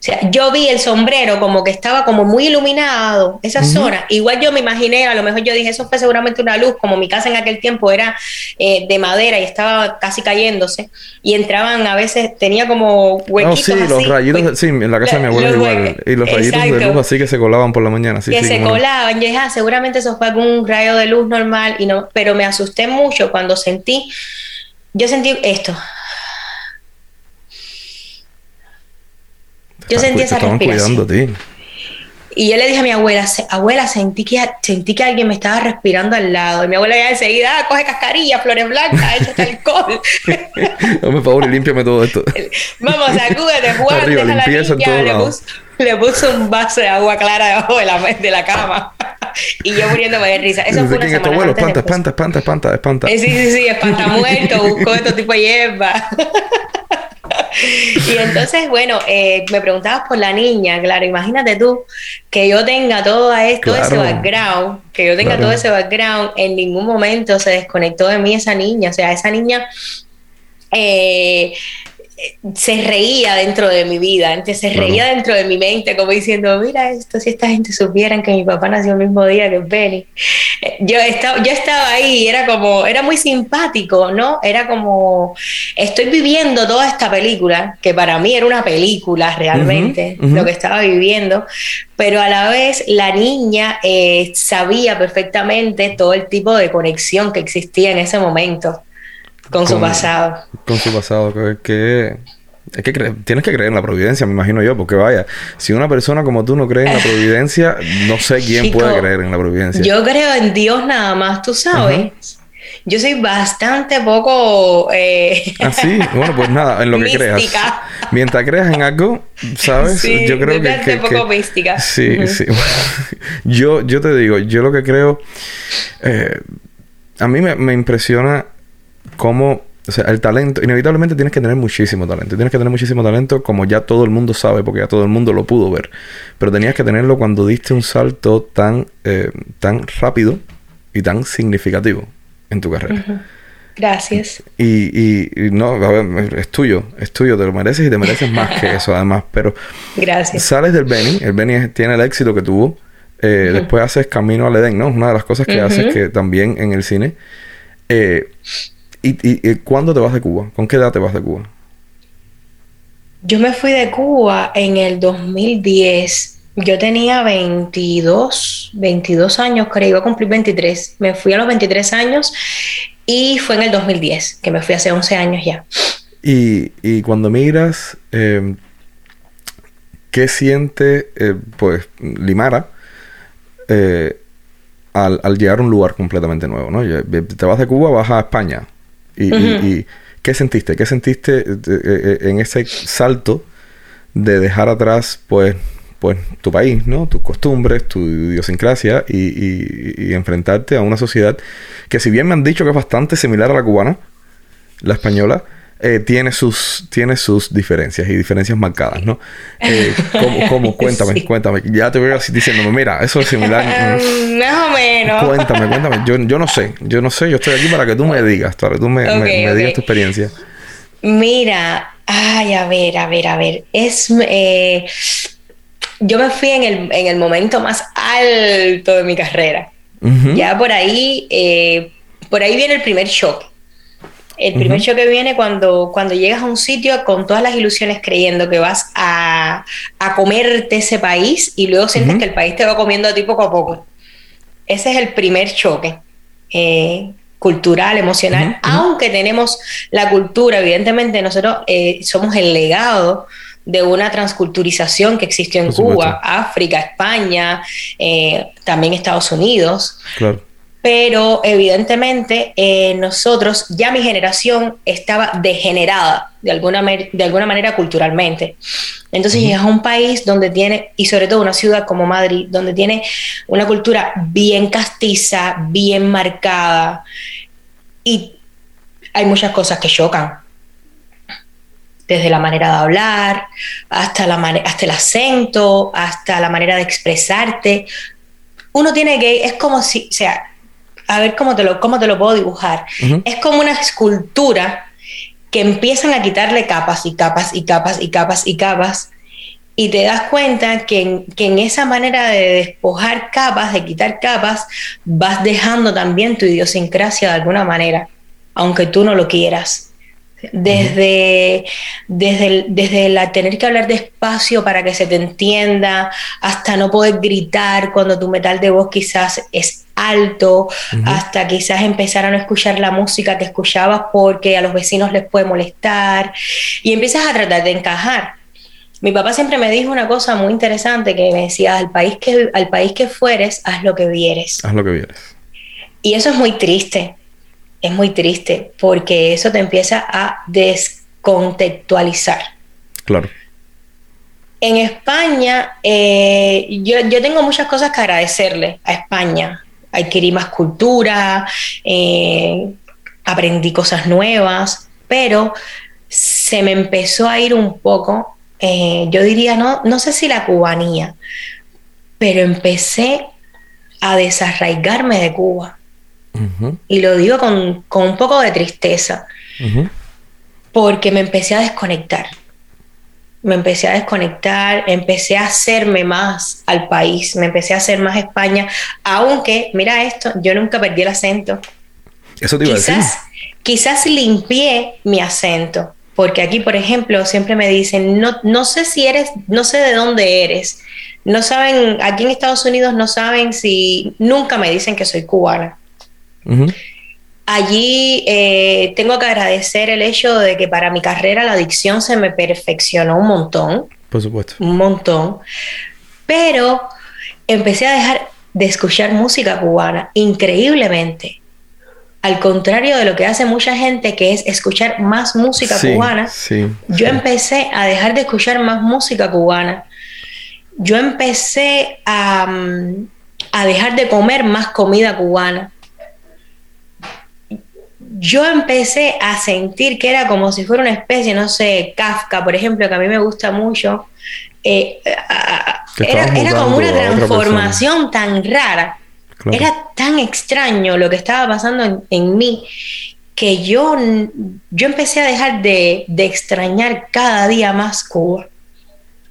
o sea, yo vi el sombrero como que estaba como muy iluminado, esa zona. Igual yo me imaginé, a lo mejor yo dije, eso fue seguramente una luz, como mi casa en aquel tiempo era eh, de madera y estaba casi cayéndose. Y entraban a veces, tenía como
No,
huequitos
sí, los
así,
rayitos...
pues,
sí, en la casa de mi abuela igual. Y los rayitos de luz así que se colaban por la mañana. Sí,
que
sí,
se colaban. Yo dije, ah, seguramente eso fue algún rayo de luz normal, y no, pero me asusté mucho cuando sentí, yo sentí esto. Yo
Ah,
sentí
pues,
esa respiración.
cuidando a ti.
Y yo le dije a mi abuela, "Se- abuela, sentí que, sentí que alguien me estaba respirando al lado. Y mi abuela ya enseguida, "Ah, coge cascarilla, flores blancas, échate alcohol.
Dame favor y límpiame todo esto.
Vamos, sacúdete, Juan,
Arriba,
deja la
en todos
Le puso, le puso un vaso de agua clara debajo de la, de la cama. y yo muriéndome de risa. Eso fue una
¿Quién es tu abuelo? Espanta, espanta, espanta, espanta, espanta.
Eh, sí, sí, sí, espanta muerto, buscó tipo de hierba. y entonces, bueno, eh, me preguntabas por la niña, claro, imagínate tú que yo tenga todo, esto, ese background, que yo tenga
Claro.
todo ese background, en ningún momento se desconectó de mí esa niña, o sea, esa niña eh, se reía dentro de mi vida, entonces se
Claro.
reía dentro de mi mente, como diciendo, mira esto, si esta gente supieran que mi papá nació el mismo día que Benny. Eh, Yo estaba, yo estaba ahí, era como, era muy simpático, ¿no? Era como, estoy viviendo toda esta película, que para mí era una película realmente, lo que estaba viviendo, pero a la vez la niña eh, sabía perfectamente todo el tipo de conexión que existía en ese momento con su pasado.
Con su pasado, que... que- es que cre- tienes que creer en la providencia, me imagino yo, porque vaya, si una persona como tú no cree en la providencia, no sé quién
Chico,
puede creer en la providencia.
Yo creo en Dios nada más, tú sabes. Yo soy bastante poco... eh,
Ah, sí, bueno, pues nada, en lo que creas. Mientras creas en algo, ¿sabes?
Sí,
yo creo que, que-
poco
que-
mística.
Sí, sí. yo, yo te digo, yo lo que creo, eh, a mí me, me impresiona cómo, o sea, el talento, inevitablemente tienes que tener muchísimo talento. Tienes que tener muchísimo talento como ya todo el mundo sabe, porque ya todo el mundo lo pudo ver. Pero tenías que tenerlo cuando diste un salto tan, eh, tan rápido y tan significativo en tu carrera.
Gracias.
Y, y, y no, a ver, es tuyo, es tuyo, te lo mereces y te mereces más que eso además. Pero
Gracias.
sales del Benny, el Benny tiene el éxito que tuvo. eh, Después haces Camino al Edén, ¿no? Es una de las cosas que haces que también en el cine. Eh, y, y, y ¿Cuándo te vas de Cuba? ¿Con qué edad te vas de Cuba?
Yo me fui de Cuba en el 2010. Yo tenía 22, 22 años, creo, iba a cumplir 23. Me fui a los 23 años y fue en el 2010, que me fui hace 11 años ya.
Y, y cuando migras, eh, ¿qué siente, eh, pues, Limara eh, al, al llegar a un lugar completamente nuevo, ¿no? Te vas de Cuba, vas a España. Y, y- y ¿qué sentiste? ¿Qué sentiste eh, eh, en ese salto de dejar atrás, pues, pues tu país, ¿no? Tus costumbres, tu idiosincrasia y, y- y enfrentarte a una sociedad que si bien me han dicho que es bastante similar a la cubana, la española, eh, tiene, sus, tiene sus diferencias y diferencias marcadas, ¿no? Eh, ¿cómo, cómo? Cuéntame, cuéntame. Ya te voy a diciéndome, mira, eso es similar.
Más o menos.
Cuéntame, cuéntame. Yo, yo no sé, yo no sé, yo estoy aquí para que tú me digas, para que tú me, me, digas tu experiencia.
Mira, ay, a ver, a ver, a ver. Es. Eh, yo me fui en el, en el momento más alto de mi carrera. Ya por ahí, eh, por ahí viene el primer shock. El primer shock que viene cuando, cuando llegas a un sitio con todas las ilusiones creyendo que vas a, a comerte ese país y luego sientes que el país te va comiendo a ti poco a poco. Ese es el primer choque. Eh, cultural, emocional, aunque tenemos la cultura, evidentemente nosotros eh, somos el legado de una transculturización que existió en Cuba, África, España, eh, también Estados Unidos. Pero evidentemente eh, nosotros, ya mi generación estaba degenerada de alguna, de alguna manera culturalmente. Entonces llegas a un país donde tiene, y sobre todo una ciudad como Madrid, donde tiene una cultura bien castiza, bien marcada, y hay muchas cosas que chocan desde la manera de hablar, hasta, la hasta el acento, hasta la manera de expresarte. Uno tiene que, es como si, o sea, a ver cómo te lo, cómo te lo puedo dibujar. Es como una escultura que empiezan a quitarle capas y capas y capas y capas y capas. Y te das cuenta que en, que en esa manera de despojar capas, de quitar capas, vas dejando también tu idiosincrasia de alguna manera, aunque tú no lo quieras. Desde, desde, desde la tener que hablar despacio para que se te entienda, hasta no poder gritar cuando tu metal de voz quizás es alto, hasta quizás empezar a no escuchar la música que escuchabas porque a los vecinos les puede molestar y empiezas a tratar de encajar. Mi papá siempre me dijo una cosa muy interesante que me decía, al país que, al país que fueres, haz lo que vieres.
Haz lo que vieres.
Y eso es muy triste, es muy triste porque eso te empieza a descontextualizar.
Claro.
En España, eh, yo, tengo muchas cosas que agradecerle a España. Adquirí más cultura, eh, aprendí cosas nuevas, pero se me empezó a ir un poco, eh, yo diría, no, no sé si la cubanía, pero empecé a desarraigarme de Cuba. Y lo digo con, un poco de tristeza, porque me empecé a desconectar. Me empecé a desconectar, empecé a hacerme más al país, me empecé a hacer más España, aunque, mira esto, yo nunca perdí el acento.
Eso te iba
quizás, a decir. Quizás limpié mi acento, porque aquí, por ejemplo, siempre me dicen, no, no sé si eres, no sé de dónde eres. No saben, aquí en Estados Unidos no saben si, nunca me dicen que soy cubana. Allí eh, tengo que agradecer el hecho de que para mi carrera la dicción se me perfeccionó un montón.
Por supuesto.
Un montón. Pero empecé a dejar de escuchar música cubana, increíblemente. Al contrario de lo que hace mucha gente, que es escuchar más música cubana, yo empecé a dejar de escuchar más música cubana. Yo empecé a, mm, a dejar de comer más comida cubana yo empecé a sentir que era como si fuera una especie, no sé, Kafka, por ejemplo, que a mí me gusta mucho. Eh, era, como una transformación tan rara. Era tan extraño lo que estaba pasando en, mí que yo, yo empecé a dejar de, extrañar cada día más Cuba.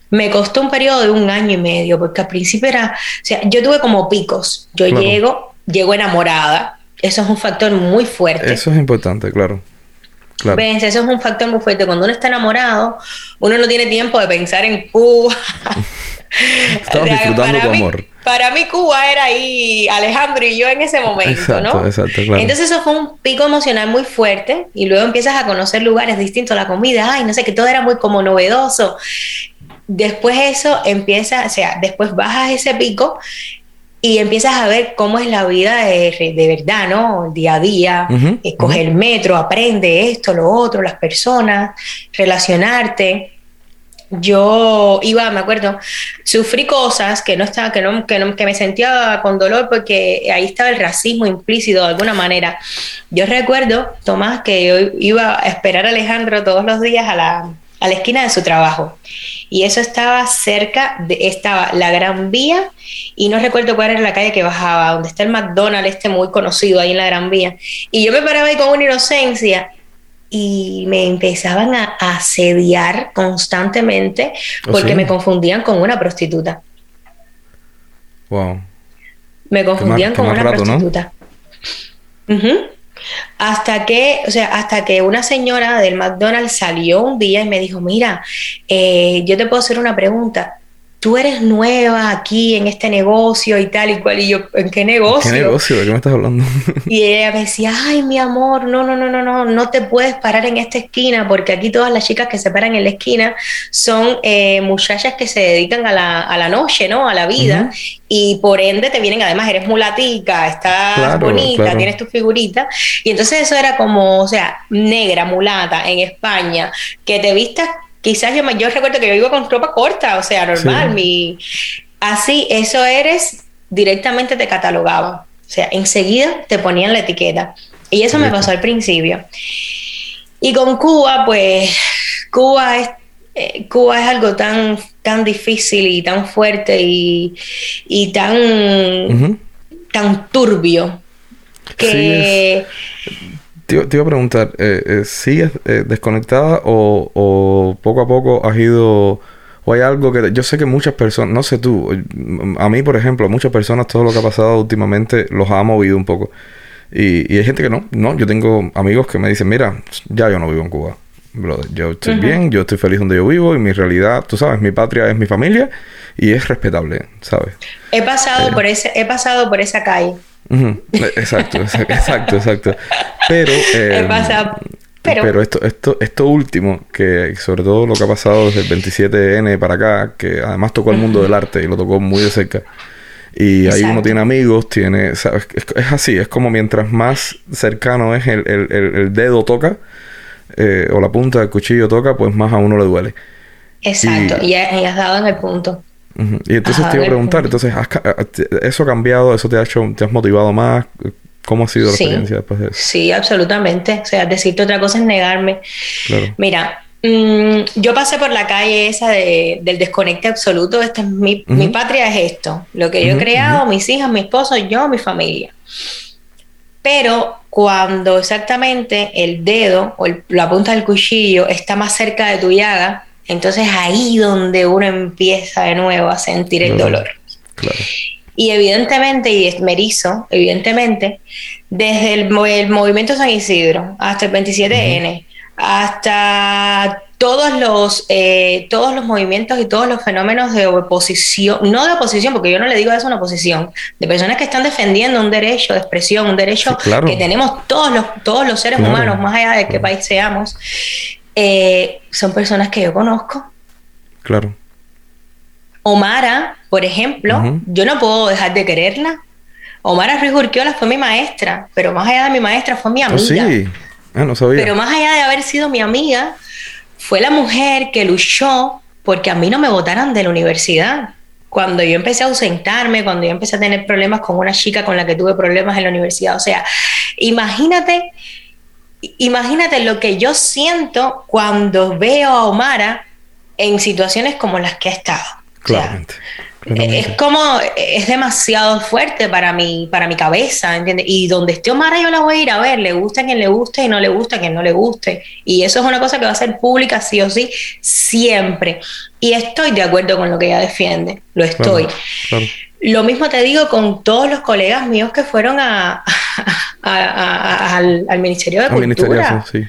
Me costó un periodo de un año y medio, porque al principio era, o sea, yo tuve como picos. Yo llego, llego enamorada, eso es un factor muy fuerte.
Eso es importante, claro.
Claro. Eso es un factor muy fuerte. Cuando uno está enamorado, uno no tiene tiempo de pensar en Cuba.
Estamos disfrutando tu amor.
Para mí Cuba era ahí Alejandro y yo en ese momento,
exacto,
¿no?
Exacto, claro.
Entonces eso fue un pico emocional muy fuerte y luego empiezas a conocer lugares distintos, la comida, ay, no sé, que todo era muy como novedoso. Después eso empieza, o sea, después bajas ese pico y empiezas a ver cómo es la vida de, de verdad, ¿no? Día a día, escoger el metro, aprende esto, lo otro, las personas, relacionarte. yo iba, me acuerdo, sufrí cosas que no estaba, que no, que no, que me sentía con dolor porque ahí estaba el racismo implícito de alguna manera. Yo recuerdo, Tomás, que yo iba a esperar a Alejandro todos los días a la, a la esquina de su trabajo. Y eso estaba cerca de, estaba la Gran Vía, y no recuerdo cuál era la calle que bajaba, donde está el McDonald's este muy conocido ahí en la Gran Vía. Y yo me paraba ahí con una inocencia y me empezaban a asediar constantemente
¿Oh,
porque
sí?
me confundían con una prostituta.
Wow.
Me confundían
qué
con una
rato, ¿no?
prostituta. Hasta que, o sea, hasta que una señora del McDonald's salió un día y me dijo, mira, eh, yo te puedo hacer una pregunta. Tú eres nueva aquí en este negocio y tal y cual. Y yo, ¿en qué negocio?
¿Qué negocio? ¿De qué me estás hablando?
Y ella me decía, ay, mi amor, no, no, no, no, no, no te puedes parar en esta esquina porque aquí todas las chicas que se paran en la esquina son eh, muchachas que se dedican a la, a la noche, ¿no? A la vida. Y por ende te vienen, además, eres mulatica, estás
Claro,
bonita,
claro.
tienes tu figurita. Y entonces eso era como, o sea, negra, mulata en España, que te vistas, quizás yo, me- yo recuerdo que yo iba con ropa corta, o sea, normal,
Sí.
mi... Así, eso eres, directamente te catalogaban. O sea, enseguida te ponían la etiqueta. Y eso me pasó al principio. Y con Cuba, pues, Cuba es, eh, Cuba es algo tan, tan difícil y tan fuerte y, y tan, tan turbio que
Te, te iba a preguntar, eh, eh, ¿sigues eh, desconectada o, o poco a poco has ido... O hay algo que... Yo sé que muchas personas, no sé tú, a mí por ejemplo, muchas personas todo lo que ha pasado últimamente los ha movido un poco. Y, y hay gente que no, no. Yo tengo amigos que me dicen, mira, ya yo no vivo en Cuba. Brother, yo estoy bien, yo estoy feliz donde yo vivo y mi realidad, tú sabes, mi patria es mi familia y es respetable, ¿sabes?
he pasado
Eh.
por ese, he pasado por esa calle.
Eh, Exacto, exacto, exacto. Pero, eh,
pasado,
pero,
pero,
esto, esto, esto último, que sobre todo lo que ha pasado desde el 27N para acá, que además tocó el mundo del arte y lo tocó muy de cerca. Y ahí uno tiene amigos, tiene, ¿sabes? Es, es así, es como mientras más cercano es el, el- el- el dedo toca, eh, o la punta del cuchillo toca, pues más a uno le duele.
exacto,
y-
y has dado en el punto.
Y entonces
Ajá,
te iba a preguntar, entonces, ¿has ca- ¿eso ha cambiado? ¿Eso te ha hecho, te has motivado más? ¿Cómo ha sido la
Sí.
experiencia después de eso?
Sí, absolutamente. O sea, decirte otra cosa es negarme.
Claro.
Mira, mm, yo pasé por la calle esa de- del desconecte absoluto. Esta es mi, mi patria es esto. Lo que yo he creado, mis hijas, mi esposo, yo, mi familia. Pero cuando exactamente el dedo o el- la punta del cuchillo está más cerca de tu llaga, entonces ahí donde uno empieza de nuevo a sentir el dolor.
Claro.
Y evidentemente, y es merizo, evidentemente, desde el, mo- el movimiento San Isidro hasta el 27N, hasta todos los, eh, todos los movimientos y todos los fenómenos de oposición, no de oposición, porque yo no le digo a eso una oposición, de personas que están defendiendo un derecho de expresión, un derecho
Sí, claro.
que tenemos todos los, todos los seres
Claro.
humanos, más allá de qué país seamos, eh, son personas que yo conozco.
Claro.
Omara, por ejemplo,
Ujú.
yo no puedo dejar de quererla. Omara Ruiz Urquiola fue mi maestra, pero más allá de mi maestra fue mi
Oh,
amiga.
sí. Ah, no sabía.
Pero más allá de haber sido mi amiga, fue la mujer que luchó porque a mí no me votaran de la universidad. Cuando yo empecé a ausentarme, cuando yo empecé a tener problemas con una chica con la que tuve problemas en la universidad. O sea, imagínate, imagínate lo que yo siento cuando veo a Omara en situaciones como las que ha estado. O sea,
Claramente. claramente.
es como, es demasiado fuerte para mi, para mi cabeza, ¿entiendes? Y donde esté Omara yo la voy a ir a ver, le gusta a quien le guste y no le gusta a quien no le guste. Y eso es una cosa que va a ser pública sí o sí, siempre. Y estoy de acuerdo con lo que ella defiende, lo estoy.
Claro, claro.
Lo mismo te digo con todos los colegas míos que fueron a, a- a- a- al, al Ministerio de
Ah,
Cultura.
sí.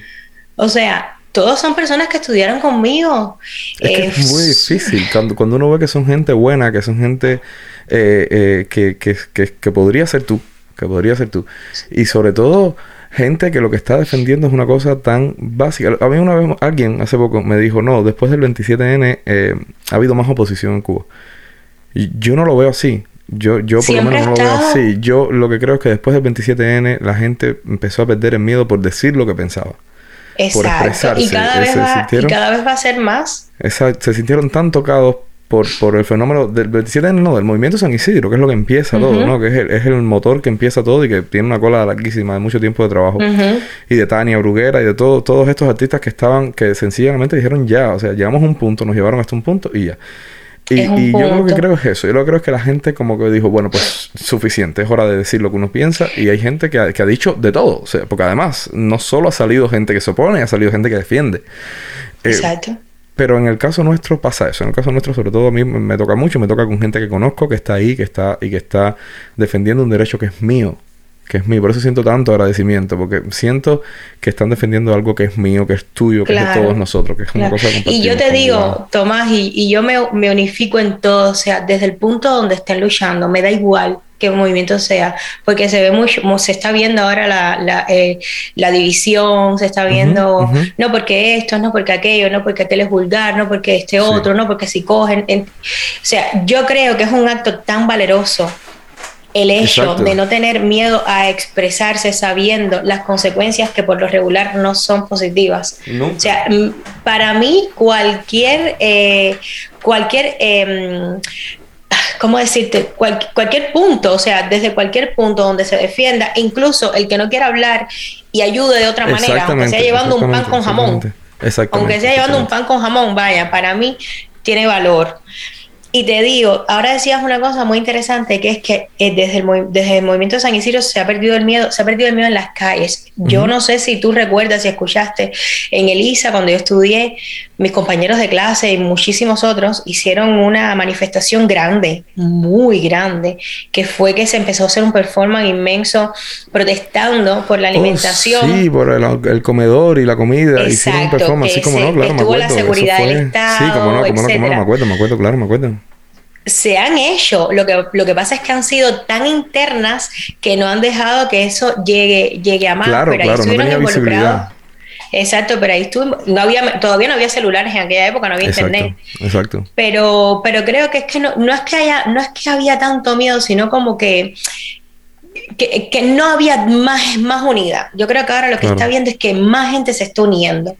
O sea, todos son personas que estudiaron conmigo.
Es que es muy difícil. Cuando, cuando uno ve que son gente buena, que son gente eh, eh, que, que, que, que podría ser tú, que podría ser tú. Y sobre todo, gente que lo que está defendiendo es una cosa tan básica. A mí una vez alguien hace poco me dijo, no, después del 27N eh, ha habido más oposición en Cuba. Y yo no lo veo así. Yo, yo por lo menos no lo veo así. Yo lo que creo es que después del 27N la gente empezó a perder el miedo por decir lo que pensaba.
Exacto.
expresarse.
Y cada,
Eh,
vez
se
va, y cada vez va a ser más.
Exacto, se sintieron tan tocados por, por el fenómeno del 27 de enero, no, del movimiento San Isidro, que es lo que empieza todo. ¿no? Que es el, es el motor que empieza todo y que tiene una cola larguísima de mucho tiempo de trabajo. Y de Tania Bruguera y de todo, todos estos artistas que estaban, que sencillamente dijeron ya, o sea, llegamos a un punto, nos llevaron hasta un punto y ya. Y, y yo lo que creo es eso. Yo lo que creo es que la gente como que dijo, bueno, pues suficiente, es hora de decir lo que uno piensa. Y hay gente que ha, que ha dicho de todo. O sea, porque además, no solo ha salido gente que se opone, ha salido gente que defiende. Eh,
Exacto.
pero en el caso nuestro pasa eso. En el caso nuestro, sobre todo a mí me me toca mucho, me toca con gente que conozco, que está ahí, que está y que está defendiendo un derecho que es mío, que es mío. Por eso siento tanto agradecimiento, porque siento que están defendiendo algo que es mío, que es tuyo, que es de
Claro.
todos nosotros, que es una
Claro.
cosa que
Y yo te digo. Tomás, y, y yo me, me unifico en todo, o sea, desde el punto donde estén luchando, me da igual qué movimiento sea, porque se ve mucho, se está viendo ahora la, la, eh, la división, se está viendo,
ujú.
no porque esto, no porque aquello, no porque aquel es vulgar, no porque este
Sí.
otro, no porque si cogen. en- o sea, yo creo que es un acto tan valeroso el hecho
Exacto.
de no tener miedo a expresarse sabiendo las consecuencias que por lo regular no son positivas.
Nunca.
O sea, para mí cualquier, eh, cualquier, em, ¿cómo decirte? Cual- cualquier punto, o sea, desde cualquier punto donde se defienda, incluso el que no quiera hablar y ayude de otra manera, aunque sea llevando un pan con jamón,
exactamente. Exactamente,
aunque sea llevando un pan con jamón, vaya, para mí tiene valor. Y te digo, ahora decías una cosa muy interesante, que es que eh, desde, el, desde el movimiento de San Isidro se ha perdido el miedo, se ha perdido el miedo en las calles. Yo no sé si tú recuerdas, si escuchaste, en Elisa, cuando yo estudié, mis compañeros de clase y muchísimos otros hicieron una manifestación grande, muy grande, que fue que se empezó a hacer un performance inmenso protestando por la
Oh,
alimentación.
sí, por el, el comedor y la comida. Hicieron un
Exacto,
performance, sí, como no,
se-
claro, me acuerdo.
la seguridad del
fue-
Estado,
Sí, como no, como no, como no, me acuerdo, me acuerdo, claro, me acuerdo.
se han hecho. Lo que, lo que pasa es que han sido tan internas que no han dejado que eso llegue, llegue a más.
Claro,
pero ahí
claro,
estuvieron involucrados. Exacto, pero ahí estuvo, no había, todavía no había celulares en aquella época, no había
Exacto,
internet.
exacto.
Pero, pero creo que es que no, no es que haya, no es que había tanto miedo, sino como que, que, que no había más, más unidad. Yo creo que ahora lo que
Claro.
está viendo es que más gente se está uniendo.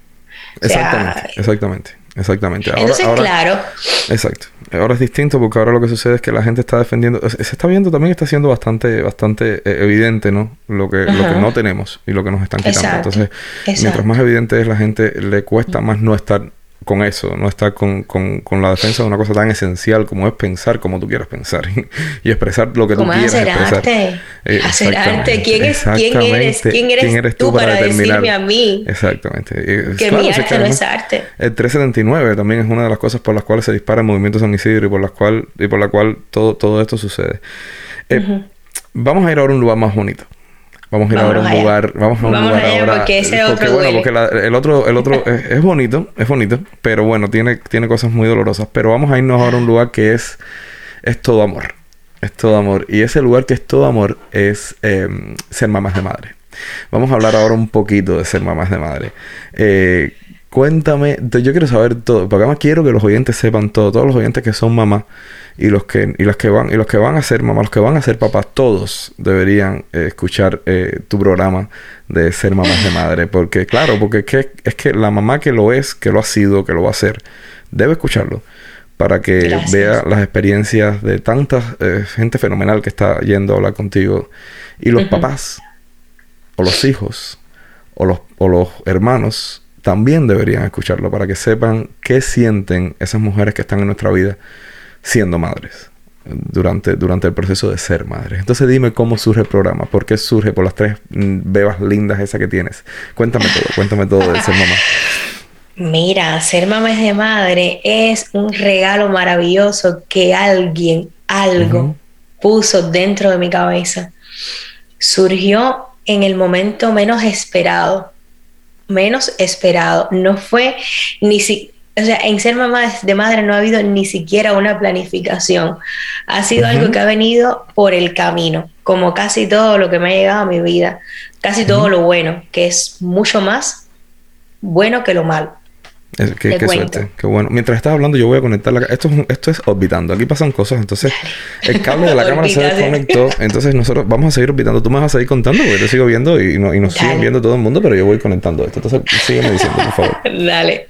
O sea,
Exactamente, exactamente, exactamente. Ahora,
entonces,
ahora-
claro,
Exacto. Ahora es distinto porque ahora lo que sucede es que la gente está defendiendo, se está viendo también está siendo bastante, bastante eh, evidente, ¿no? Lo que, lo que no tenemos y lo que nos están quitando.
Exacto,
Entonces,
exacto.
mientras más evidente es la gente, le cuesta más no estar con eso, no estar con, con, con la defensa de una cosa tan esencial como es pensar como tú quieras pensar y expresar lo que tú
¿Cómo es
quieras
hacer
expresar.
arte?
Eh,
Hacer arte. ¿Quién, es, ¿quién, eres. ¿Quién eres, tú, para, decirme a mí
Exactamente. Eh,
que
claro,
mi arte ¿no? es arte?
El 379 también es una de las cosas por las cuales se dispara el movimiento San Isidro y por las cual y por la cual todo, todo esto sucede. Eh, Vamos a ir ahora a un lugar más bonito. Vamos a ir ahora a
Vámonos
un
allá.
lugar, vamos a un
Vámonos
lugar
allá
ahora.
porque ese otro
bueno, porque la- el otro, el otro es, es bonito, es bonito, pero bueno, tiene, tiene cosas muy dolorosas. Pero vamos a irnos ahora a un lugar que es, es todo amor. Es todo amor. Y ese lugar que es todo amor es eh, ser mamás de madre. Vamos a hablar ahora un poquito de ser mamás de madre. Eh, cuéntame, yo quiero saber todo, porque además quiero que los oyentes sepan todo, todos los oyentes que son mamás y los que y las que van y los que van a ser mamás, los que van a ser papás, todos deberían eh, escuchar eh, tu programa de ser mamás de madre, porque claro, porque es que, es que la mamá que lo es, que lo ha sido, que lo va a ser, debe escucharlo para que
Gracias.
vea las experiencias de tanta eh, gente fenomenal que está yendo a hablar contigo y los papás o los hijos o los, o los hermanos también deberían escucharlo para que sepan qué sienten esas mujeres que están en nuestra vida siendo madres durante, durante el proceso de ser madres. Entonces dime cómo surge el programa, por qué surge por las tres mm, bebas lindas esas que tienes. Cuéntame todo, cuéntame todo de ser mamá.
Mira, ser mamá de madre es un regalo maravilloso que alguien, algo, puso dentro de mi cabeza. Surgió en el momento menos esperado. Menos esperado. No fue ni si. O sea, en ser mamá de madre no ha habido ni siquiera una planificación. Ha sido algo que ha venido por el camino, como casi todo lo que me ha llegado a mi vida. Casi todo lo bueno, que es mucho más bueno que lo malo.
Es- qué, suerte, qué bueno. Mientras estás hablando, yo voy a conectar la Esto es, esto es orbitando. Aquí pasan cosas. Entonces, el cable de la cámara se desconectó. Entonces, nosotros vamos a seguir orbitando. Tú me vas a seguir contando porque te sigo viendo y, no- y nos siguen viendo todo el mundo, pero yo voy conectando esto. Entonces, sígueme diciendo, por favor.
Dale.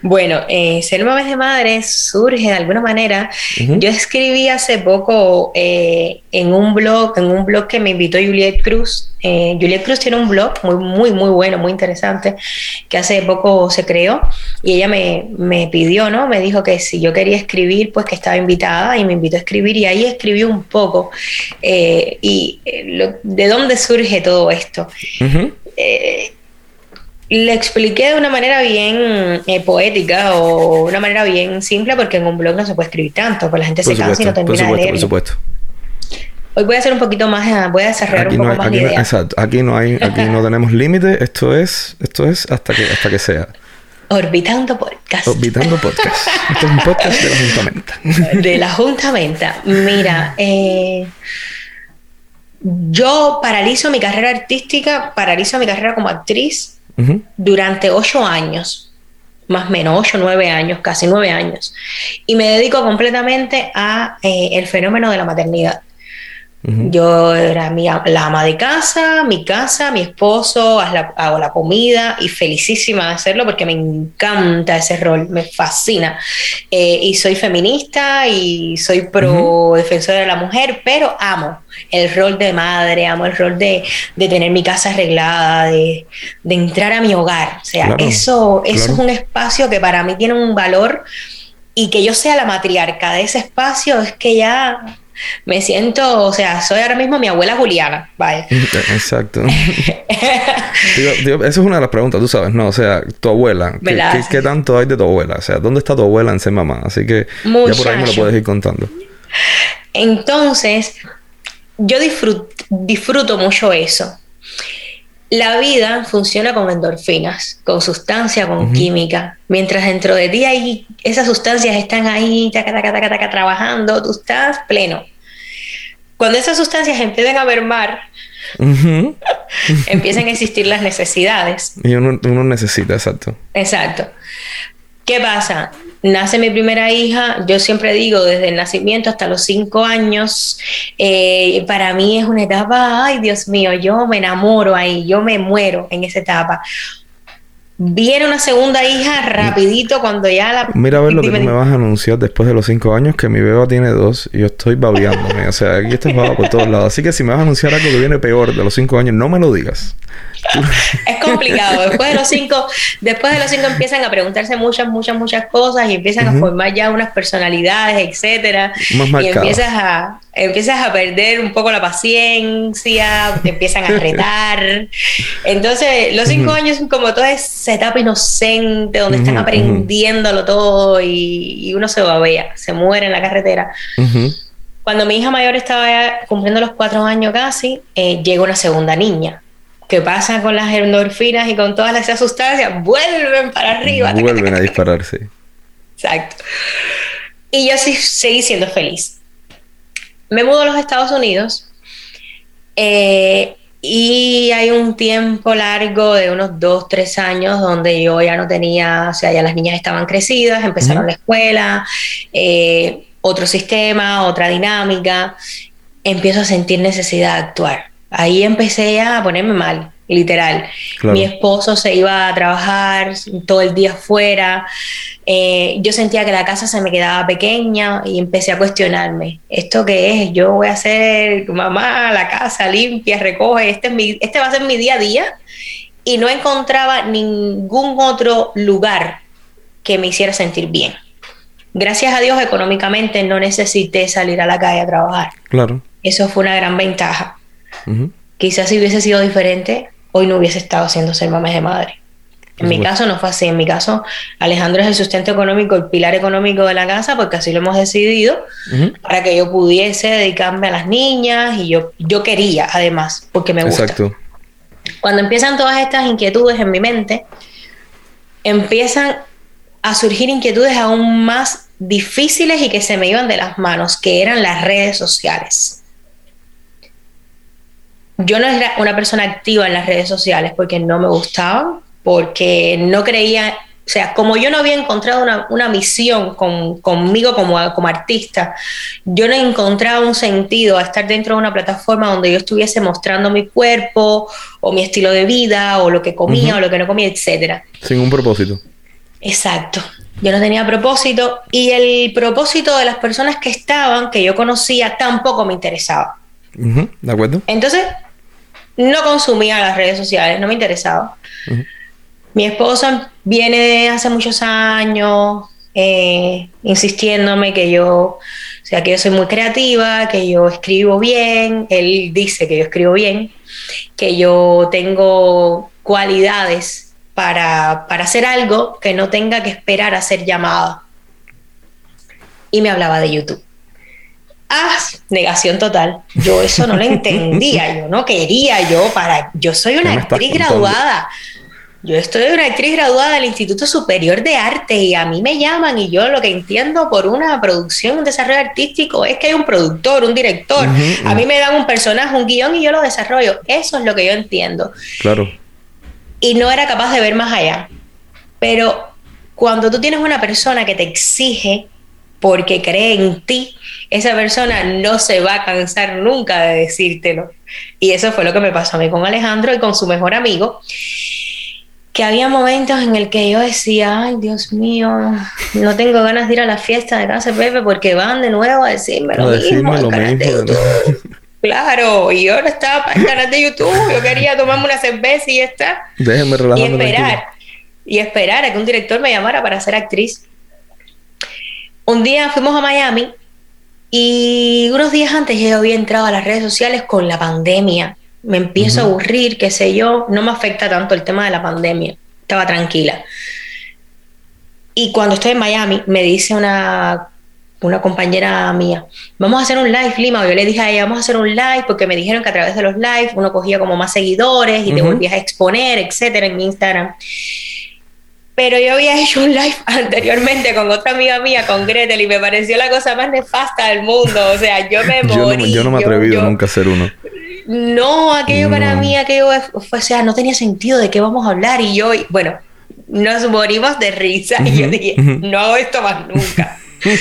Bueno, eh, ser mamá de madre surge de alguna manera. Yo escribí hace poco eh, en un blog, en un blog que me invitó Juliet Cruz. Eh, Juliet Cruz tiene un blog muy, muy, muy bueno, muy interesante, que hace poco se creó y ella me, me pidió, ¿no? Me dijo que si yo quería escribir, pues que estaba invitada y me invitó a escribir y ahí escribí un poco eh, y eh, lo- de dónde surge todo esto. Eh, le expliqué de una manera bien eh, poética o una manera bien simple porque en un blog no se puede escribir tanto, pues la gente
Por
se cansa y no
por
termina de
supuesto, por supuesto.
Hoy voy a hacer un poquito más, eh, voy a desarrollar
Aquí
un
no,
poco
hay,
más
aquí
la
no- exacto. Aquí no hay, aquí no tenemos límite. Esto es, esto es hasta que, hasta que sea.
Orbitando Podcast.
Orbitando podcast. Esto es un podcast de la Juntamenta.
de la Junta Menta. Mira, eh, yo paralizo mi carrera artística, paralizo mi carrera como actriz durante ocho años, más o menos ocho, nueve años, casi nueve años. Y me dedico completamente a eh, el fenómeno de la maternidad. Yo era mi, la ama de casa, mi casa, mi esposo, haz la- hago la comida y felicísima de hacerlo porque me encanta ese rol, me fascina. Eh, y soy feminista y soy pro defensora de la mujer, pero amo el rol de madre, amo el rol de, de tener mi casa arreglada, de, de entrar a mi hogar. O sea,
Claro,
eso, eso
claro.
es un espacio que para mí tiene un valor y que yo sea la matriarca de ese espacio es que ya me siento, o sea, soy ahora mismo mi abuela Juliana, vaya.
Exacto. Digo, digo, esa es una de las preguntas, tú sabes, ¿no? O sea, tu abuela, ¿qué, qué- qué tanto hay de tu abuela? O sea, ¿dónde está tu abuela en ser mamá? Así que ya por ahí me lo puedes ir contando.
Entonces, yo disfrut- disfruto mucho eso. La vida funciona con endorfinas, con sustancia, con química. Mientras dentro de ti hay, esas sustancias están ahí, taca, taca, taca, trabajando, tú estás pleno. Cuando esas sustancias empiezan a mermar,
Ujú.
empiezan a existir las necesidades.
Y uno, uno necesita, exacto.
Exacto. ¿Qué pasa? Nace mi primera hija, yo siempre digo, desde el nacimiento hasta los cinco años, eh, para mí es una etapa, ay Dios mío, yo me enamoro ahí, yo me muero en esa etapa. Viene una segunda hija rapidito cuando ya la...
Mira a ver lo que tú me vas a anunciar después de los cinco años, que mi beba tiene dos y yo estoy babeándome. O sea, aquí estás baba por todos lados. Así que si me vas a anunciar algo que viene peor de los cinco años, no me lo digas.
Es complicado. Después de los cinco, después de los cinco empiezan a preguntarse muchas, muchas, muchas cosas y empiezan a formar ya unas personalidades, etcétera.
Más
y empiezas a, empiezas a perder un poco la paciencia, te empiezan a retar. Entonces, los cinco años son como toda esa etapa inocente donde
Ujú,
están
ujú.
aprendiéndolo todo y, y uno se babea, se muere en la carretera. Cuando mi hija mayor estaba cumpliendo los cuatro años casi, eh, llega una segunda niña. ¿Qué pasa con las endorfinas y con todas esas sustancias? Vuelven para arriba.
Vuelven a dispararse.
Exacto. Y yo sí seguí siendo feliz. Me mudo a los Estados Unidos eh, y hay un tiempo largo de unos dos, tres años donde yo ya no tenía, o sea, ya las niñas estaban crecidas, empezaron la escuela, eh, otro sistema, otra dinámica. Empiezo a sentir necesidad de actuar. Ahí empecé a ponerme mal, literal.
Claro.
Mi esposo se iba a trabajar todo el día afuera. Eh, yo sentía que la casa se me quedaba pequeña y empecé a cuestionarme, ¿esto qué es? Yo voy a ser mamá, la casa limpia, recoge, este, es mi, este va a ser mi día a día. Y no encontraba ningún otro lugar que me hiciera sentir bien. Gracias a Dios económicamente no necesité salir a la calle a trabajar.
Claro.
Eso fue una gran ventaja. Quizás si hubiese sido diferente, hoy no hubiese estado haciendo ser mamá de madre. En mi caso no fue así. En mi caso, Alejandro es el sustento económico, el pilar económico de la casa, porque así lo hemos decidido, para que yo pudiese dedicarme a las niñas y yo, yo quería, además, porque me gusta.
Exacto.
Cuando empiezan todas estas inquietudes en mi mente, empiezan a surgir inquietudes aún más difíciles y que se me iban de las manos, que eran las redes sociales. Yo no era una persona activa en las redes sociales porque no me gustaban, porque no creía sea, como yo no había encontrado una, misión conmigo como, como artista, yo no encontraba un sentido a estar dentro de una plataforma donde yo estuviese mostrando mi cuerpo o mi estilo de vida o lo que comía o lo que no comía, etcétera.
Sin un propósito.
Exacto. Yo no tenía propósito y el propósito de las personas que estaban, que yo conocía, tampoco me interesaba.
¿De acuerdo?
Entonces, no consumía las redes sociales, no me interesaba. Mi esposa viene hace muchos años eh, insistiéndome que yo, o sea, que yo soy muy creativa, que yo escribo bien, él dice que yo escribo bien, que yo tengo cualidades para, para hacer algo que no tenga que esperar a ser llamada. Y me hablaba de YouTube. Ah, negación total. Yo eso no lo entendía, yo no quería, yo para, yo soy una actriz graduada. Yo estoy una actriz graduada del Instituto Superior de Arte y a mí me llaman y yo lo que entiendo por una producción, un desarrollo artístico es que hay un productor, un director. A mí me dan un personaje, un guion y yo lo desarrollo. Eso es lo que yo entiendo.
Claro.
Y no era capaz de ver más allá. Pero cuando tú tienes una persona que te exige porque cree en ti, esa persona no se va a cansar nunca de decírtelo. Y eso fue lo que me pasó a mí con Alejandro y con su mejor amigo que había momentos en el que yo decía, ay Dios mío, no tengo ganas de ir a la fiesta de casa Pepe porque van de nuevo a decirme lo mismo. Claro, y yo no estaba para el canal de YouTube, yo quería tomarme una cerveza y ya está.
Déjenme
Y esperar, y esperar a que un director me llamara para ser actriz. Un día fuimos a Miami y unos días antes yo había entrado a las redes sociales con la pandemia me empiezo a aburrir, qué sé yo, no me afecta tanto el tema de la pandemia, estaba tranquila. Y cuando estoy en Miami, me dice una, una compañera mía, vamos a hacer un live, Lima. Yo le dije a ella, vamos a hacer un live, porque me dijeron que a través de los live uno cogía como más seguidores y te volvías a exponer, etcétera, en Instagram. Pero yo había hecho un live anteriormente con otra amiga mía, con Gretel, y me pareció la cosa más nefasta del mundo. O sea, yo me morí.
Yo no, me he atrevido nunca a hacer uno.
No, aquello para mí, aquello fue, o sea, no tenía sentido de qué vamos a hablar. Y yo, bueno, nos morimos de risa. y yo dije, no hago esto más nunca.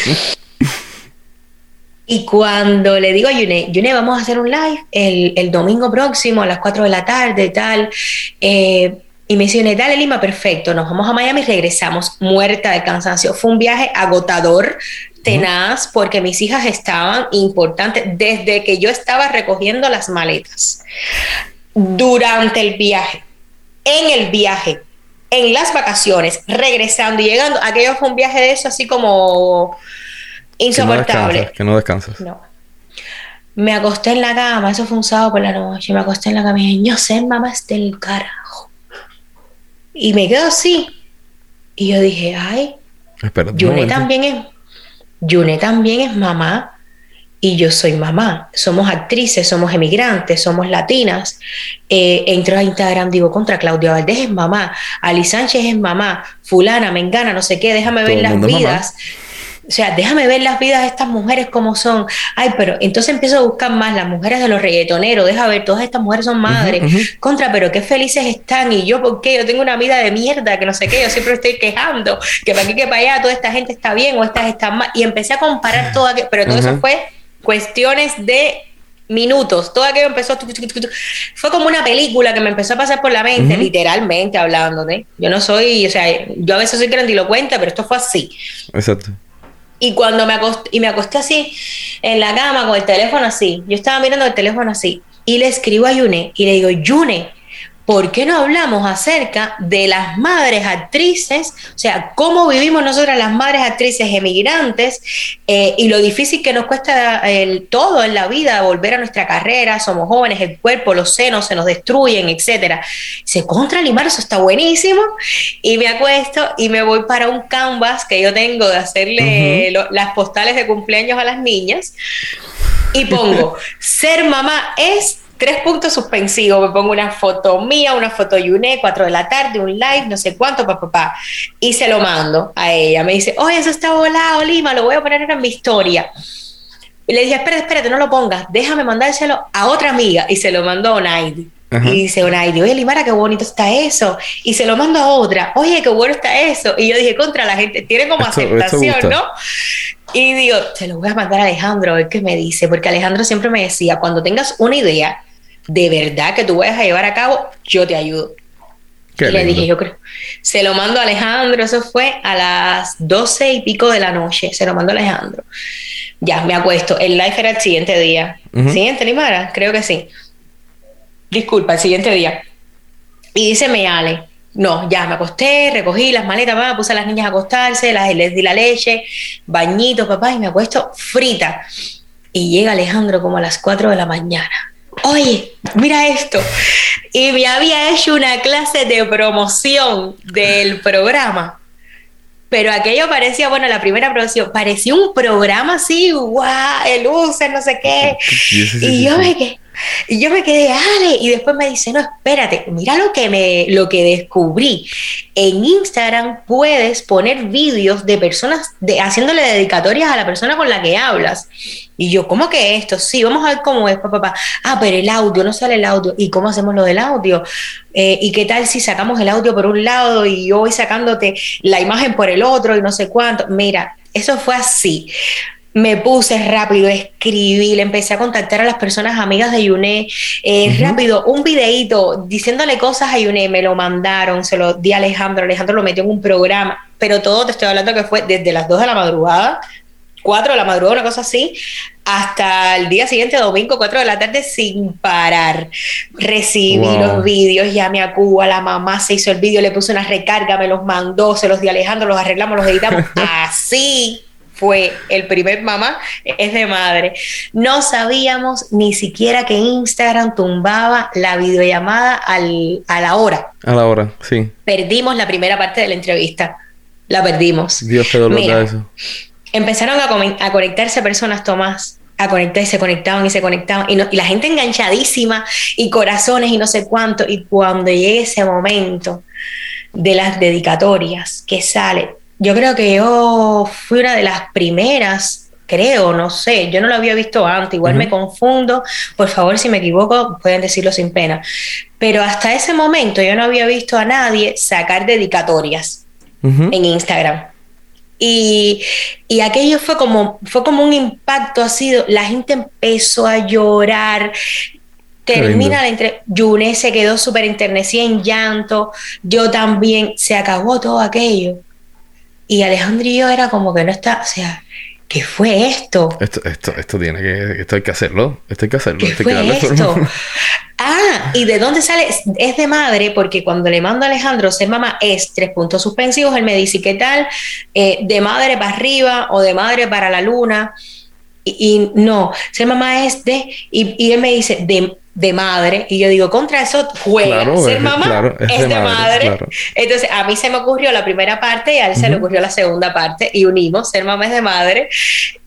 y cuando le digo a Yune, Yune, vamos a hacer un live el, el domingo próximo a las 4 de la tarde, tal. Eh, y me dice, dale Lima, perfecto, nos vamos a Miami y regresamos muerta de cansancio. Fue un viaje agotador, tenaz, porque mis hijas estaban importantes desde que yo estaba recogiendo las maletas. Durante el viaje, en el viaje, en las vacaciones, regresando y llegando, aquello fue un viaje de eso así como insoportable.
Que no descansas.
No. Me acosté en la cama, eso fue un sábado por la noche, me acosté en la cama y dije, yo sé, mamá, es del cara y me quedo así. Y yo dije, ay, Yune también es, Yune también es mamá y yo soy mamá. Somos actrices, somos emigrantes, somos latinas. Eh, entro a Instagram, digo, contra Claudia Valdés es mamá, Ali Sánchez es mamá, fulana, mengana, no sé qué, déjame ver las vidas o sea, déjame ver las vidas de estas mujeres como son. Ay, pero entonces empiezo a buscar más las mujeres de los reggaetoneros, deja ver, todas estas mujeres son madres. Contra, pero qué felices están. Y yo, ¿por qué? Yo tengo una vida de mierda, que no sé qué, yo siempre estoy quejando, que para aquí, que para allá, toda esta gente está bien o estas están mal. Y empecé a comparar todo aquello, pero todo eso fue cuestiones de minutos, todo aquello empezó, fue como una película que me empezó a pasar por la mente, literalmente hablando, Yo no soy, o sea, yo a veces soy grandilocuente, pero esto fue así.
Exacto.
Y cuando me acosté, y me acosté así, en la cama, con el teléfono así, yo estaba mirando el teléfono así, y le escribo a Yune, y le digo, Yune, ¿por qué no hablamos acerca de las madres actrices? O sea, cómo vivimos nosotras las madres actrices emigrantes eh, y lo difícil que nos cuesta el, todo en la vida, volver a nuestra carrera, somos jóvenes, el cuerpo, los senos se nos destruyen, etcétera. Se contra limar, eso está buenísimo. Y me acuesto y me voy para un canvas que yo tengo de hacerle las postales de cumpleaños a las niñas y pongo, ser mamá es tres puntos suspensivos, me pongo una foto mía, una foto Yune, cuatro de la tarde, un live, no sé cuánto, papá, papá, y se lo mando a ella. Me dice, oye, eso está volado, Lima, lo voy a poner en mi historia. Y le dije, espérate, espérate, no lo pongas, déjame mandárselo a otra amiga. Y se lo mandó a Onaidi. Y dice ay, oye, Limara, qué bonito está eso. Y se lo mando a otra, oye, qué bueno está eso. Y yo dije, contra la gente, tiene como aceptación, ¿no? Y digo, se lo voy a mandar a Alejandro a ver qué me dice, porque Alejandro siempre me decía, cuando tengas una idea de verdad que tú vayas a llevar a cabo, yo te ayudo. y le dije, yo creo, se lo mando a Alejandro, eso fue a las doce y pico de la noche, se lo mando a Alejandro. Ya, me acuesto, el live era el siguiente día. ¿Siguiente, Limara? Creo que sí disculpa, el siguiente día. Y dice me Ale, no, ya me acosté, recogí las maletas, papá, puse a las niñas a acostarse, las, les di la leche, bañitos, papá, y me acuesto frita. Y llega Alejandro como a las 4 de la mañana. Oye, mira esto. Y me había hecho una clase de promoción del programa. Pero aquello parecía, bueno, la primera promoción, parecía un programa así, guau, el luces, no sé qué. y yo me quedé, y yo me quedé, Ale, y después me dice, no, espérate, mira lo que, me, lo que descubrí. En Instagram puedes poner vídeos de personas de, haciéndole dedicatorias a la persona con la que hablas. Y yo, ¿cómo que esto? Sí, vamos a ver cómo es, papá. Ah, pero el audio, no sale el audio. ¿Y cómo hacemos lo del audio? Eh, ¿Y qué tal si sacamos el audio por un lado y yo voy sacándote la imagen por el otro y no sé cuánto? Mira, eso fue así me puse rápido, escribí, le empecé a contactar a las personas amigas de Yuné, eh, rápido, un videíto diciéndole cosas a Yuné, me lo mandaron, se lo di a Alejandro, Alejandro lo metió en un programa, pero todo te estoy hablando que fue desde las 2 de la madrugada, 4 de la madrugada, una cosa así, hasta el día siguiente, domingo, 4 de la tarde, sin parar. Recibí los vídeos, llamé a Cuba, la mamá se hizo el vídeo, le puse una recarga, me los mandó, se los di a Alejandro, los arreglamos, los editamos, así fue el primer mamá, es de madre. No sabíamos ni siquiera que Instagram tumbaba la videollamada al, a la hora.
A la hora, sí.
Perdimos la primera parte de la entrevista. La perdimos.
Dios qué dolor da eso.
Empezaron a, a conectarse personas, Tomás, a conectar y se conectaban y se conectaban y, y, la gente enganchadísima y corazones y no sé cuánto y cuando llegue ese momento de las dedicatorias que sale yo creo que yo fui una de las primeras, creo, no sé, yo no lo había visto antes, igual me confundo, por favor si me equivoco pueden decirlo sin pena, pero hasta ese momento yo no había visto a nadie sacar dedicatorias en Instagram. Y, y, aquello fue como, fue como un impacto así, la gente empezó a llorar, termina la entre Yune se quedó súper enternecida en llanto, yo también, se acabó todo aquello. Y Alejandro y yo era como que no está, o sea, ¿qué fue esto?
Esto, esto, esto tiene que, esto hay que hacerlo, esto hay que hacerlo.
¿Qué fue esto? ah, ¿y de dónde sale? Es de madre, porque cuando le mando a Alejandro ser mamá es tres puntos suspensivos, él me dice, ¿qué tal? Eh, de madre para arriba o de madre para la luna. Y, no, ser mamá es de, y, y él me dice, de, de madre y yo digo contra eso juega ser mamá es, de, madre, entonces a mí se me ocurrió la primera parte y a él se le ocurrió la segunda parte y unimos ser mamá es de madre.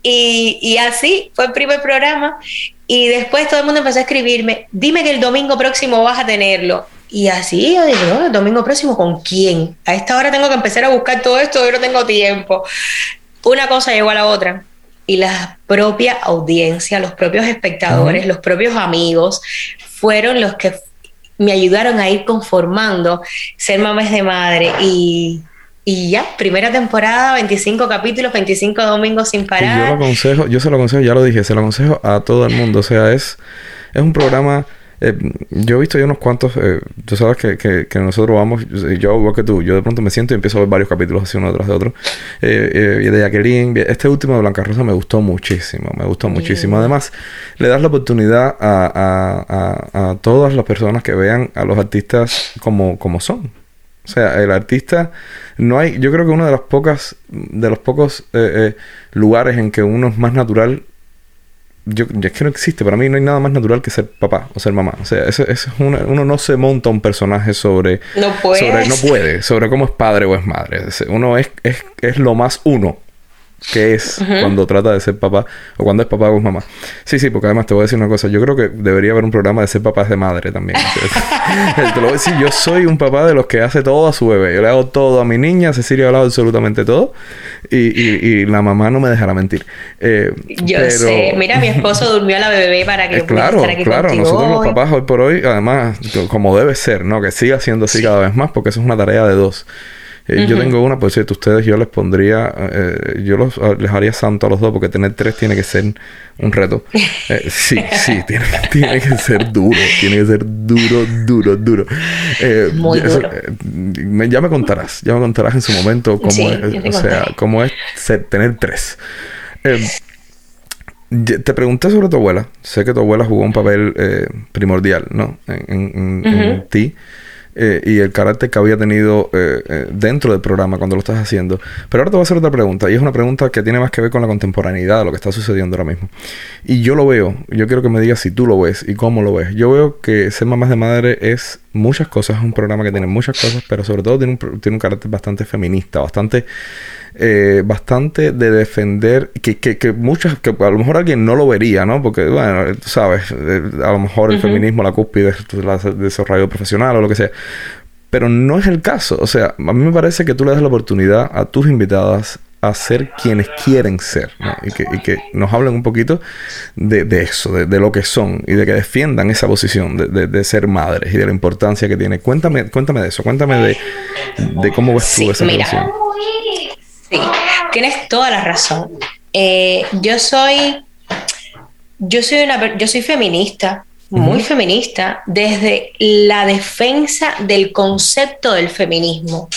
Y, y, así fue el primer programa y después todo el mundo empezó a escribirme dime que el domingo próximo vas a tenerlo y así yo digo el domingo próximo con quién a esta hora tengo que empezar a buscar todo esto yo no tengo tiempo una cosa llegó a la otra y la propia audiencia, los propios espectadores, los propios amigos, fueron los que me ayudaron a ir conformando Ser Mamás de Madre. Y, y ya, primera temporada, 25 capítulos, 25 domingos sin parar.
yo lo aconsejo, yo se lo aconsejo, ya lo dije, se lo aconsejo a todo el mundo, o sea, es, es un programa eh, yo he visto ya unos cuantos, eh, tú sabes que, que, nosotros vamos, yo igual que tú, yo de pronto me siento y empiezo a ver varios capítulos así uno detrás de otro. Eh, y de Jacqueline, este último de Blanca Rosa me gustó muchísimo, me gustó muchísimo. Además, le das la oportunidad a, a, a, todas las personas que vean a los artistas como, como son. O sea, el artista no hay, yo creo que uno de las pocas, de los pocos lugares en que uno es más natural yo, es que no existe, para mí no hay nada más natural que ser papá o ser mamá. O sea, eso, es uno no se monta un personaje sobre,
no
sobre. No puede, sobre cómo es padre o es madre. Uno es, es, es lo más uno. Qué es cuando trata de ser papá o cuando es papá o es mamá. Sí, sí, porque además te voy a decir una cosa. Yo creo que debería haber un programa de ser papás de madre también. te lo voy a decir, yo soy un papá de los que hace todo a su bebé. Yo le hago todo a mi niña, Cecilia ha hablado absolutamente todo y, y, la mamá no me dejará mentir.
Eh, yo sé. Mira, mi esposo durmió a la bebé para que
eh, claro, estar aquí Claro, nosotros los papás hoy por hoy, además, como debe ser, ¿no? Que siga siendo así cada vez más porque eso es una tarea de dos. Eh, yo tengo una, por cierto, ustedes yo les pondría, eh, yo los, ah, les haría santo a los dos porque tener tres tiene que ser un reto. Eh, sí, sí, tiene, tiene, que ser duro, tiene que ser duro, duro, duro.
Muy duro.
ya me contarás, ya me contarás en su momento cómo es, o sea, cómo es tener tres. te pregunté sobre tu abuela. Sé que tu abuela jugó un papel primordial, ¿no? En, en ti. Eh, y el carácter que había tenido eh, eh, dentro del programa cuando lo estás haciendo. Pero ahora te voy a hacer otra pregunta, y es una pregunta que tiene más que ver con la contemporaneidad de lo que está sucediendo ahora mismo. Y yo lo veo, yo quiero que me digas si tú lo ves y cómo lo ves. Yo veo que Ser Mamás de Madre es muchas cosas, es un programa que tiene muchas cosas, pero sobre todo tiene un, tiene un carácter bastante feminista, bastante eh, bastante de defender, que, que, que, muchas, que a lo mejor alguien no lo vería, ¿no? Porque, bueno, tú sabes, eh, a lo mejor el feminismo, la cúspide de desarrollo profesional o lo que sea. Pero no es el caso. O sea, a mí me parece que tú le das la oportunidad a tus invitadas a ser quienes quieren ser ¿no? y, que, y, que, nos hablen un poquito de, de eso, de, de, lo que son y de que defiendan esa posición de, de, ser madres y de la importancia que tiene. Cuéntame, cuéntame de eso, cuéntame de, de cómo ves tú esa mira,
Sí, tienes toda la razón. Eh, yo soy, yo soy una, yo soy feminista, muy feminista, desde la defensa del concepto del feminismo,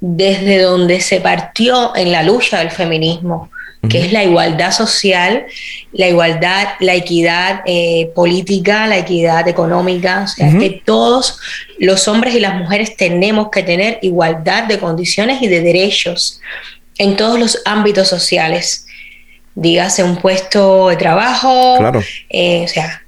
desde donde se partió en la lucha del feminismo, que es la igualdad social, la igualdad, la equidad eh, política, la equidad económica, o sea, que todos los hombres y las mujeres tenemos que tener igualdad de condiciones y de derechos en todos los ámbitos sociales. Dígase un puesto de trabajo,
claro.
Eh, o sea,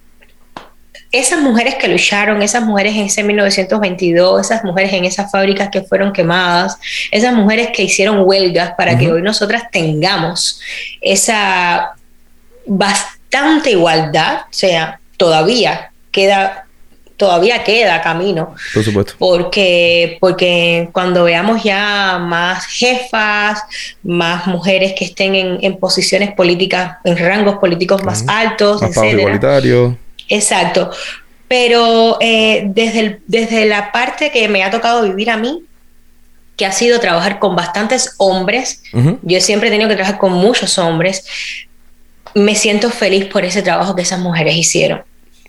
esas mujeres que lucharon, esas mujeres en ese 1922, esas mujeres en esas fábricas que fueron quemadas, esas mujeres que hicieron huelgas para que hoy nosotras tengamos esa bastante igualdad, o sea, todavía queda todavía queda camino.
Por supuesto.
Porque, porque cuando veamos ya más jefas, más mujeres que estén en, posiciones políticas, en rangos políticos más altos,
más igualitario
Exacto. Pero eh, desde, desde la parte que me ha tocado vivir a mí, que ha sido trabajar con bastantes hombres, yo siempre he tenido que trabajar con muchos hombres, me siento feliz por ese trabajo que esas mujeres hicieron.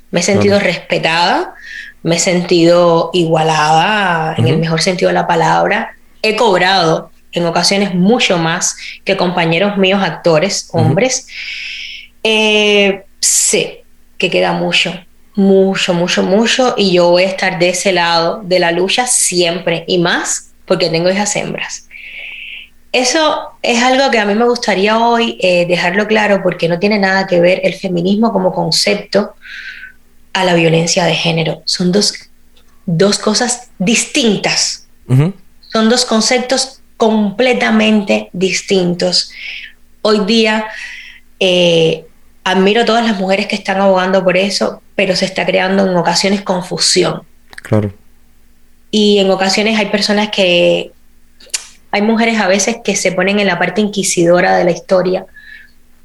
Me he sentido respetada, me he sentido igualada en el mejor sentido de la palabra. He cobrado en ocasiones mucho más que compañeros míos actores, hombres. Eh, sí, que queda mucho, mucho, mucho, mucho, y yo voy a estar de ese lado de la lucha siempre, y más porque tengo hijas hembras. Eso es algo que a mí me gustaría hoy eh, dejarlo claro porque no tiene nada que ver el feminismo como concepto a la violencia de género. Son dos, dos cosas distintas. Son dos conceptos completamente distintos. Hoy día eh, admiro a todas las mujeres que están abogando por eso, pero se está creando en ocasiones confusión.
Claro.
Y en ocasiones hay personas que, hay mujeres a veces que se ponen en la parte inquisidora de la historia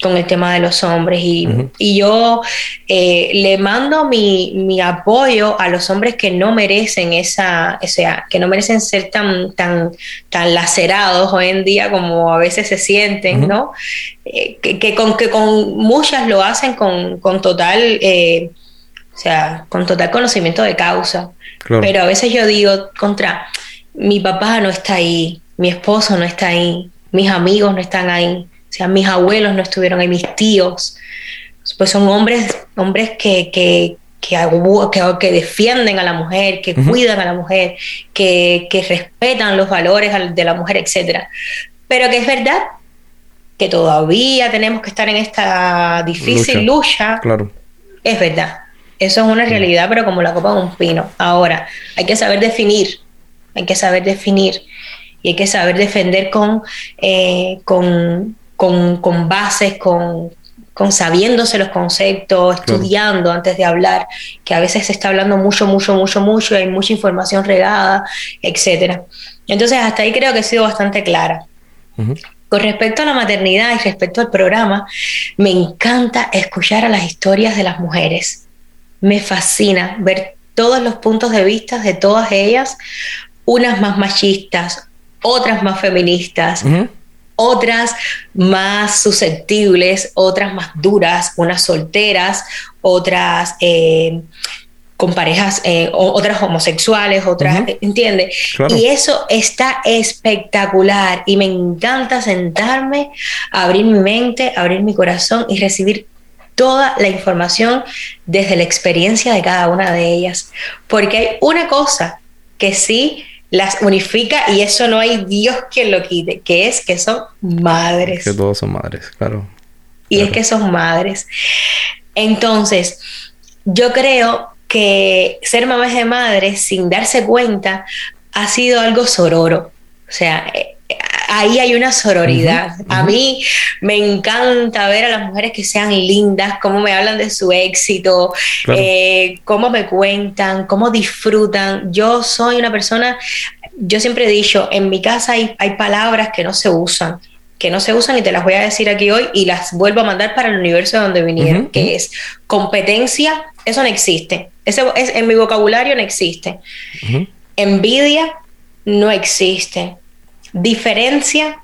con el tema de los hombres y, y yo eh, le mando mi, mi, apoyo a los hombres que no merecen esa, o sea, que no merecen ser tan, tan, tan lacerados hoy en día como a veces se sienten, ¿no? Eh, que, que, con, que con muchas lo hacen con, con total, eh, o sea, con total conocimiento de causa. Pero a veces yo digo, contra, mi papá no está ahí, mi esposo no está ahí, mis amigos no están ahí sea, mis abuelos no estuvieron ahí, mis tíos, pues son hombres, hombres que, que, que, que, defienden a la mujer, que cuidan a la mujer, que, que respetan los valores de la mujer, etc. Pero que es verdad que todavía tenemos que estar en esta difícil lucha.
Claro.
Es verdad. Eso es una realidad, pero como la copa de un pino. Ahora, hay que saber definir, hay que saber definir y hay que saber defender con, eh, con, con, con bases, con, con sabiéndose los conceptos, estudiando antes de hablar, que a veces se está hablando mucho, mucho, mucho, mucho, hay mucha información regada, etc. Entonces, hasta ahí creo que he sido bastante clara. Con respecto a la maternidad y respecto al programa, me encanta escuchar a las historias de las mujeres. Me fascina ver todos los puntos de vista de todas ellas, unas más machistas, otras más feministas, otras más susceptibles, otras más duras, unas solteras, otras eh, con parejas, eh, otras homosexuales, otras, ¿entiendes? Y eso está espectacular y me encanta sentarme, abrir mi mente, abrir mi corazón y recibir toda la información desde la experiencia de cada una de ellas. Porque hay una cosa que sí las unifica y eso no hay Dios que lo quite, que es que son madres.
Que todos son madres, claro.
Y es que son madres. Entonces, yo creo que ser mamá de madres sin darse cuenta ha sido algo sororo. O sea, eh, ahí hay una sororidad. A mí me encanta ver a las mujeres que sean lindas, cómo me hablan de su éxito, eh, cómo me cuentan, cómo disfrutan. Yo soy una persona, yo siempre he dicho, en mi casa hay, hay palabras que no se usan que no se usan y te las voy a decir aquí hoy y las vuelvo a mandar para el universo de donde vinieron, que es competencia, eso no existe. Eso es, en mi vocabulario no existe. Envidia no existe. Diferencia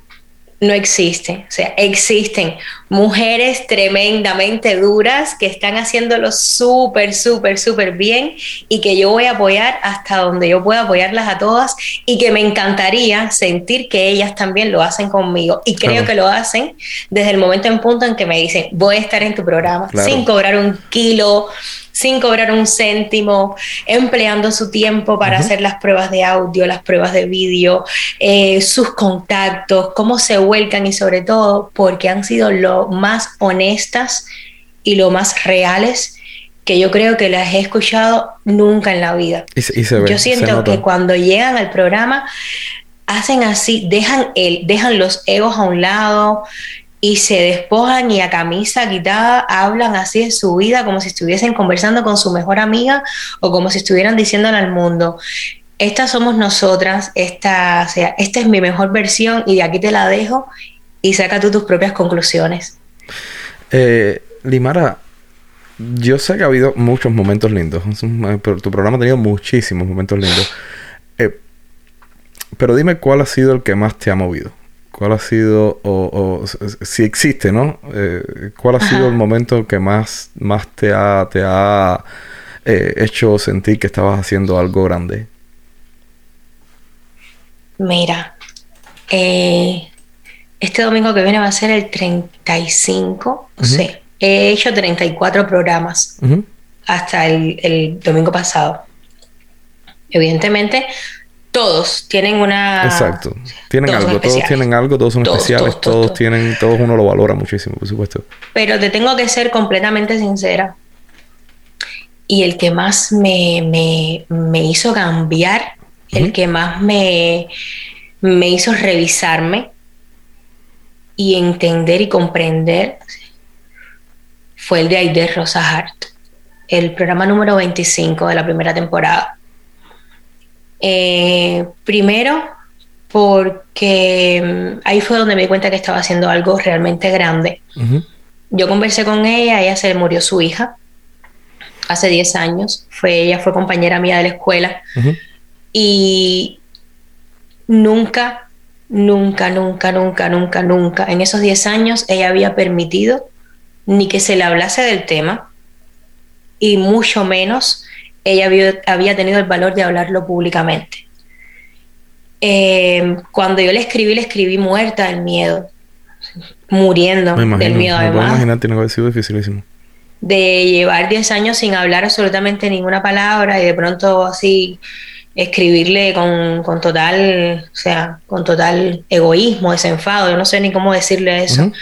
no existe. O sea, existen mujeres tremendamente duras que están haciéndolo súper, súper, súper bien y que yo voy a apoyar hasta donde yo pueda apoyarlas a todas y que me encantaría sentir que ellas también lo hacen conmigo. Y creo que lo hacen desde el momento en punto en que me dicen, voy a estar en tu programa sin cobrar un kilo sin cobrar un céntimo, empleando su tiempo para hacer las pruebas de audio, las pruebas de vídeo, eh, sus contactos, cómo se vuelcan y sobre todo porque han sido lo más honestas y lo más reales que yo creo que las he escuchado nunca en la vida. yo siento que cuando llegan al programa hacen así, dejan el, dejan los egos a un lado, y se despojan y a camisa quitada hablan así de su vida como si estuviesen conversando con su mejor amiga o como si estuvieran diciéndole al mundo, estas somos nosotras, esta, sea, esta es mi mejor versión y de aquí te la dejo y saca tú tus propias conclusiones.
Eh, Limara, yo sé que ha habido muchos momentos lindos, pero tu programa ha tenido muchísimos momentos lindos. Eh, pero dime cuál ha sido el que más te ha movido. ¿Cuál ha sido, o, si existe, ¿no? Eh, ¿Cuál ha sido el momento que más, más te ha, te ha eh, hecho sentir que estabas haciendo algo grande?
Mira, eh, este domingo que viene va a ser el 35, o sea, he hecho 34 programas hasta el, el domingo pasado. Evidentemente, todos tienen una.
Exacto. Tienen algo, todos tienen algo, todos son especiales, todos, tienen, todos uno lo valora muchísimo, por supuesto.
Pero te tengo que ser completamente sincera. Y el que más me, me, hizo cambiar, el que más me, me hizo revisarme y entender y comprender fue el de Aider Rosa Hart, el programa número 25 de la primera temporada eh, primero, porque mm, ahí fue donde me di cuenta que estaba haciendo algo realmente grande. Yo conversé con ella, ella se murió su hija hace 10 años, fue, ella fue compañera mía de la escuela. Y nunca, nunca, nunca, nunca, nunca, nunca, en esos 10 años ella había permitido ni que se le hablase del tema y mucho menos ella había, tenido el valor de hablarlo públicamente. Eh, cuando yo le escribí, le escribí muerta del miedo, muriendo del miedo me además.
Imaginar, tiene que haber sido dificilísimo.
De llevar 10 años sin hablar absolutamente ninguna palabra y de pronto así escribirle con, total, o sea, con total egoísmo, desenfado, yo no sé ni cómo decirle eso.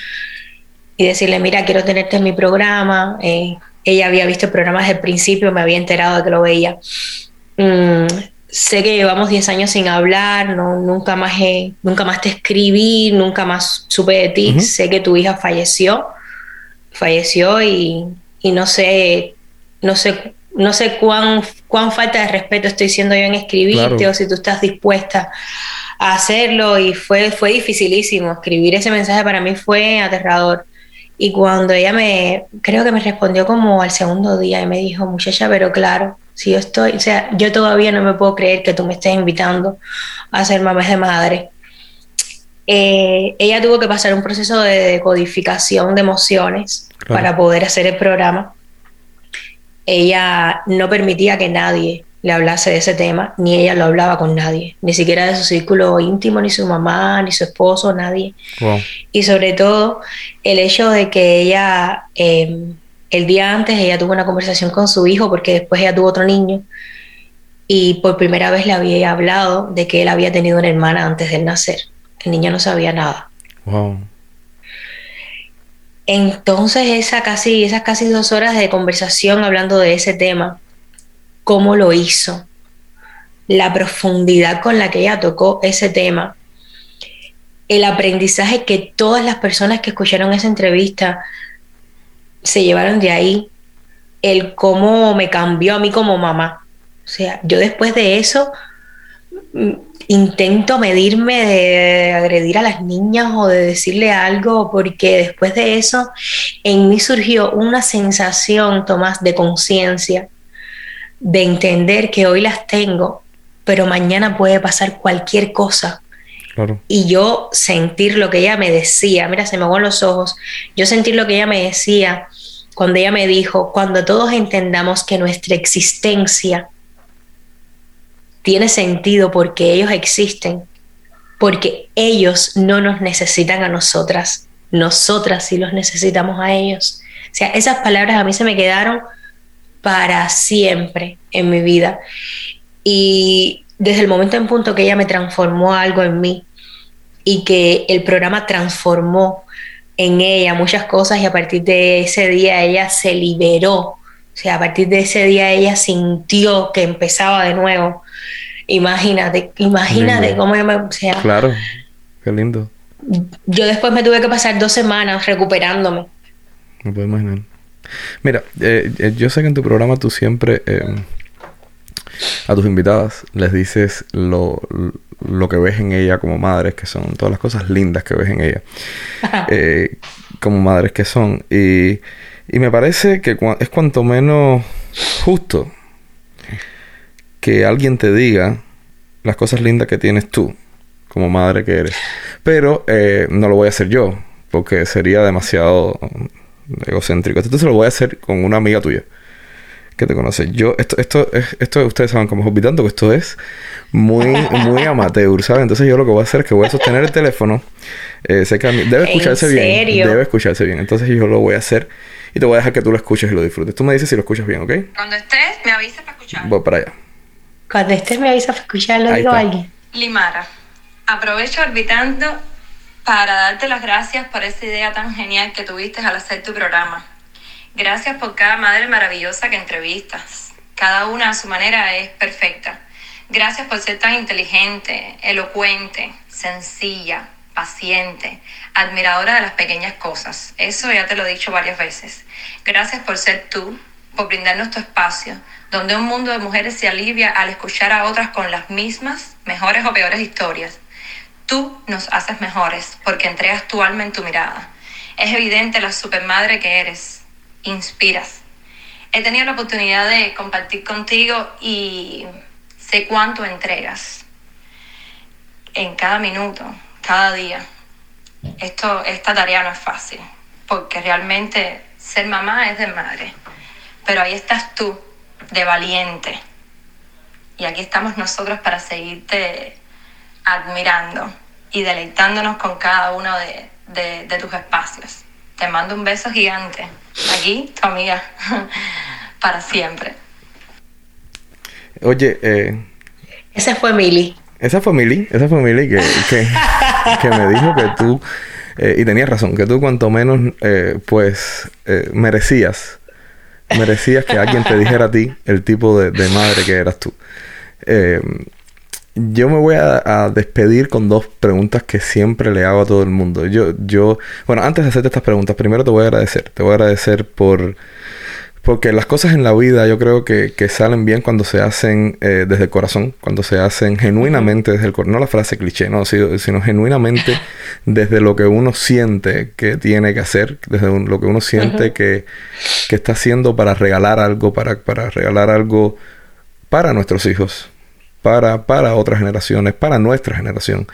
Y decirle, mira, quiero tenerte en mi programa, eh, ella había visto el programa desde el principio, me había enterado de que lo veía. Mm, sé que llevamos 10 años sin hablar, no, nunca, más nunca más te escribí, nunca más supe de ti, sé que tu hija falleció, falleció y, y, no sé, no sé, no sé cuán, cuán falta de respeto estoy siendo yo en escribirte o si tú estás dispuesta a hacerlo. Y fue, fue dificilísimo, escribir. Ese mensaje para mí fue aterrador. Y cuando ella me, creo que me respondió como al segundo día y me dijo, muchacha, pero claro, si yo estoy, o sea, yo todavía no me puedo creer que tú me estés invitando a ser mamá de madre. Eh, ella tuvo que pasar un proceso de decodificación de emociones para poder hacer el programa. Ella no permitía que nadie le hablase de ese tema, ni ella lo hablaba con nadie, ni siquiera de su círculo íntimo, ni su mamá, ni su esposo, nadie. Y sobre todo el hecho de que ella eh, el día antes ella tuvo una conversación con su hijo porque después ella tuvo otro niño y por primera vez le había hablado de que él había tenido una hermana antes de nacer. El niño no sabía nada. Entonces esa casi, esas casi dos horas de conversación hablando de ese tema, cómo lo hizo, la profundidad con la que ella tocó ese tema, el aprendizaje que todas las personas que escucharon esa entrevista se llevaron de ahí el cómo me cambió a mí como mamá. O sea, yo después de eso mm, intento medirme de agredir a las niñas o de decirle algo, porque después de eso en mí surgió una sensación, Tomás, de conciencia, de entender que hoy las tengo, pero mañana puede pasar cualquier cosa. Y yo sentir lo que ella me decía, mira, se me van los ojos, yo sentir lo que ella me decía cuando ella me dijo, cuando todos entendamos que nuestra existencia tiene sentido porque ellos existen, porque ellos no nos necesitan a nosotras, nosotras sí los necesitamos a ellos. O sea, esas palabras a mí se me quedaron para siempre en mi vida. Y desde el momento en punto que ella me transformó algo en mí y que el programa transformó en ella muchas cosas y a partir de ese día ella se liberó. O sea, a partir de ese día ella sintió que empezaba de nuevo. Imagínate, imagínate cómo yo me... O sea,
claro, qué lindo.
Yo después me tuve que pasar dos semanas recuperándome.
Me puedo imaginar. Mira, eh, eh, yo sé que en tu programa tú siempre eh, a tus invitadas les dices lo, lo que ves en ella como madres, que son todas las cosas lindas que ves en ella, eh, como madres que son. Y, y me parece que es cuanto menos justo que alguien te diga las cosas lindas que tienes tú, como madre que eres. Pero eh, no lo voy a hacer yo, porque sería demasiado egocéntrico. Entonces lo voy a hacer con una amiga tuya que te conoce. Yo, esto, esto, esto ustedes saben como Hobbitando, que esto es muy, muy amateur, ¿sabes? Entonces yo lo que voy a hacer es que voy a sostener el teléfono. Eh, sé que debe escucharse bien. Debe escucharse bien. Entonces yo lo voy a hacer y te voy a dejar que tú lo escuches y lo disfrutes. Tú me dices si lo escuchas bien, ¿ok?
Cuando estés, me avisas para escuchar.
Voy para allá.
Cuando estés, me avisas para escuchar, lo digo a alguien.
Limara, aprovecho orbitando para darte las gracias por esa idea tan genial que tuviste al hacer tu programa. Gracias por cada madre maravillosa que entrevistas. Cada una a su manera es perfecta. Gracias por ser tan inteligente, elocuente, sencilla, paciente, admiradora de las pequeñas cosas. Eso ya te lo he dicho varias veces. Gracias por ser tú, por brindarnos tu espacio, donde un mundo de mujeres se alivia al escuchar a otras con las mismas, mejores o peores historias. Tú nos haces mejores porque entregas tu alma en tu mirada. Es evidente la supermadre que eres inspiras. He tenido la oportunidad de compartir contigo y sé cuánto entregas en cada minuto, cada día. Esto, esta tarea no es fácil, porque realmente ser mamá es de madre. Pero ahí estás tú, de valiente. Y aquí estamos nosotros para seguirte admirando y deleitándonos con cada uno de tus espacios. Te mando un beso gigante. Aquí, tu amiga. Para siempre.
Oye, eh,
Esa fue Mili.
Esa fue Mili. Esa fue Mili que, que, me dijo que tú... Eh, y tenías razón, que tú cuanto menos, eh, pues, eh, merecías, merecías que alguien te dijera a ti el tipo de, de madre que eras tú. Yo me voy a, a, despedir con dos preguntas que siempre le hago a todo el mundo. Yo, yo, bueno, antes de hacerte estas preguntas, primero te voy a agradecer. Te voy a agradecer por porque las cosas en la vida yo creo que, que salen bien cuando se hacen eh, desde el corazón, cuando se hacen genuinamente desde el corazón, no la frase cliché, no, sino, sino, genuinamente desde lo que uno siente que tiene que hacer, desde lo que uno siente que, que, está haciendo para regalar algo, para, para regalar algo para nuestros hijos, para, para otras generaciones, para nuestra generación.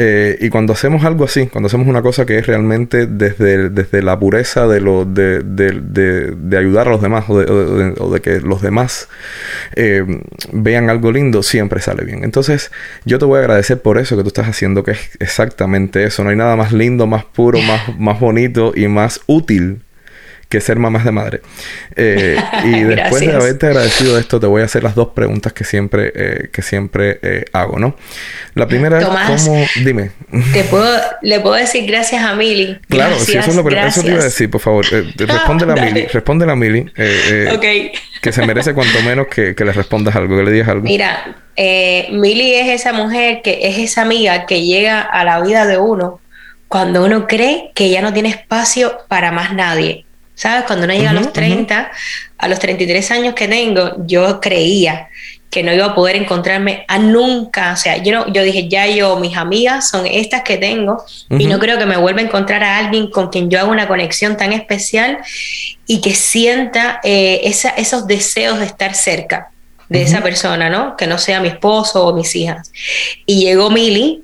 Eh, y cuando hacemos algo así, cuando hacemos una cosa que es realmente desde, desde la pureza de, lo, de, de, de, ayudar a los demás o de, que los demás eh, vean algo lindo, siempre sale bien. Entonces, yo te voy a agradecer por eso que tú estás haciendo, que es exactamente eso. No hay nada más lindo, más puro, más, más bonito y más útil que ser mamás de madre. Eh, y después de haberte agradecido esto, te voy a hacer las dos preguntas que siempre, eh, que siempre eh, hago, ¿no? La primera es cómo... Dime.
Te puedo, le puedo decir gracias a Mili.
Claro, sí, eso es lo primero. Eso te iba a decir, por favor. respóndele a Mili. Respóndele a Mili. Que se merece cuanto menos que, que, le respondas algo, que le digas algo.
Mira, Mili es esa mujer que es esa amiga que llega a la vida de uno cuando uno cree que ya no tiene espacio para más nadie ¿Sabes? Cuando uno llega a los 30, a los 33 años que tengo, yo creía que no iba a poder encontrarme a nunca. O sea, yo, no, yo dije, ya yo, mis amigas son estas que tengo y no creo que me vuelva a encontrar a alguien con quien yo haga una conexión tan especial y que sienta eh, esa, esos deseos de estar cerca de esa persona, ¿no? Que no sea mi esposo o mis hijas. Y llegó Mili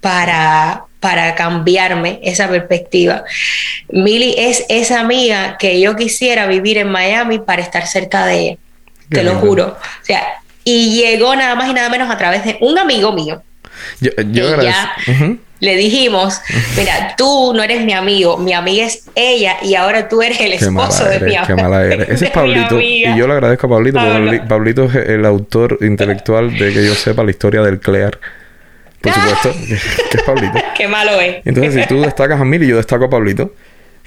para, para cambiarme esa perspectiva. Mili es esa amiga que yo quisiera vivir en Miami para estar cerca de ella. Te lo juro. O sea, y llegó nada más y nada menos a través de un amigo mío.
Yo, yo
le dijimos, mira, tú no eres mi amigo, mi amiga es ella y ahora tú eres el esposo de mi amiga.
Qué mala eres. Ese es Pablito. Y yo le agradezco a Pablito, porque Pablito es el autor intelectual de que yo sepa la historia del Clear por supuesto, que, es Pablito.
Qué malo es.
Entonces, si tú destacas a Mili, yo destaco a Pablito,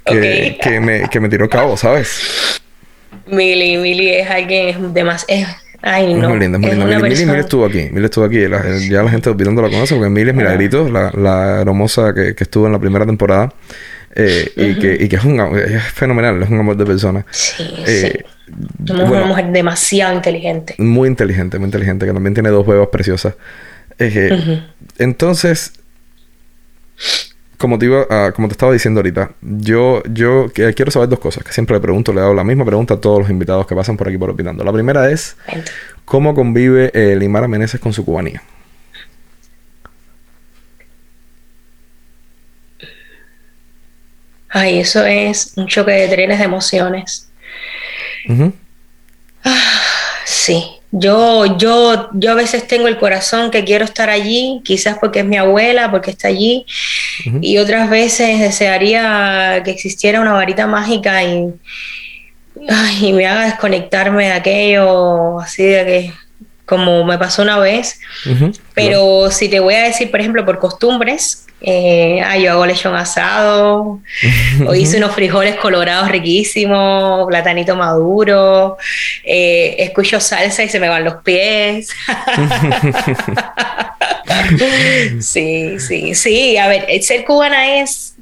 que, que, me, que me tiró cabo, ¿sabes?
Mili, Mili es alguien de más... Es, ay, no.
Es muy linda, muy linda. Mili, Mili, Mili, estuvo aquí. Mili estuvo aquí. ya la gente olvidando la conoce porque Mili es Milagritos, la, la hermosa que, que estuvo en la primera temporada. Eh, y, que, y que es, un, es fenomenal, es un amor de persona.
Sí, eh, sí. Somos una mujer demasiado inteligente.
Muy inteligente, muy inteligente, que también tiene dos huevas preciosas. Eh, entonces, como te, iba, como te estaba diciendo ahorita, yo, yo quiero saber dos cosas que siempre le pregunto, le hago la misma pregunta a todos los invitados que pasan por aquí por Opinando. La primera es, ¿cómo convive eh, Limara Meneses con su cubanía?
Ay, eso es un choque de trenes de emociones. Ah, sí, yo, yo, yo a veces tengo el corazón que quiero estar allí, quizás porque es mi abuela, porque está allí, y otras veces desearía que existiera una varita mágica y, y me haga desconectarme de aquello, así de que, como me pasó una vez. Pero si te voy a decir, por ejemplo, por costumbres, eh, yo hago lechón asado, o hice unos frijoles colorados riquísimos, platanito maduro, eh, escucho salsa y se me van los pies. sí, sí, sí. A ver, ser cubana es,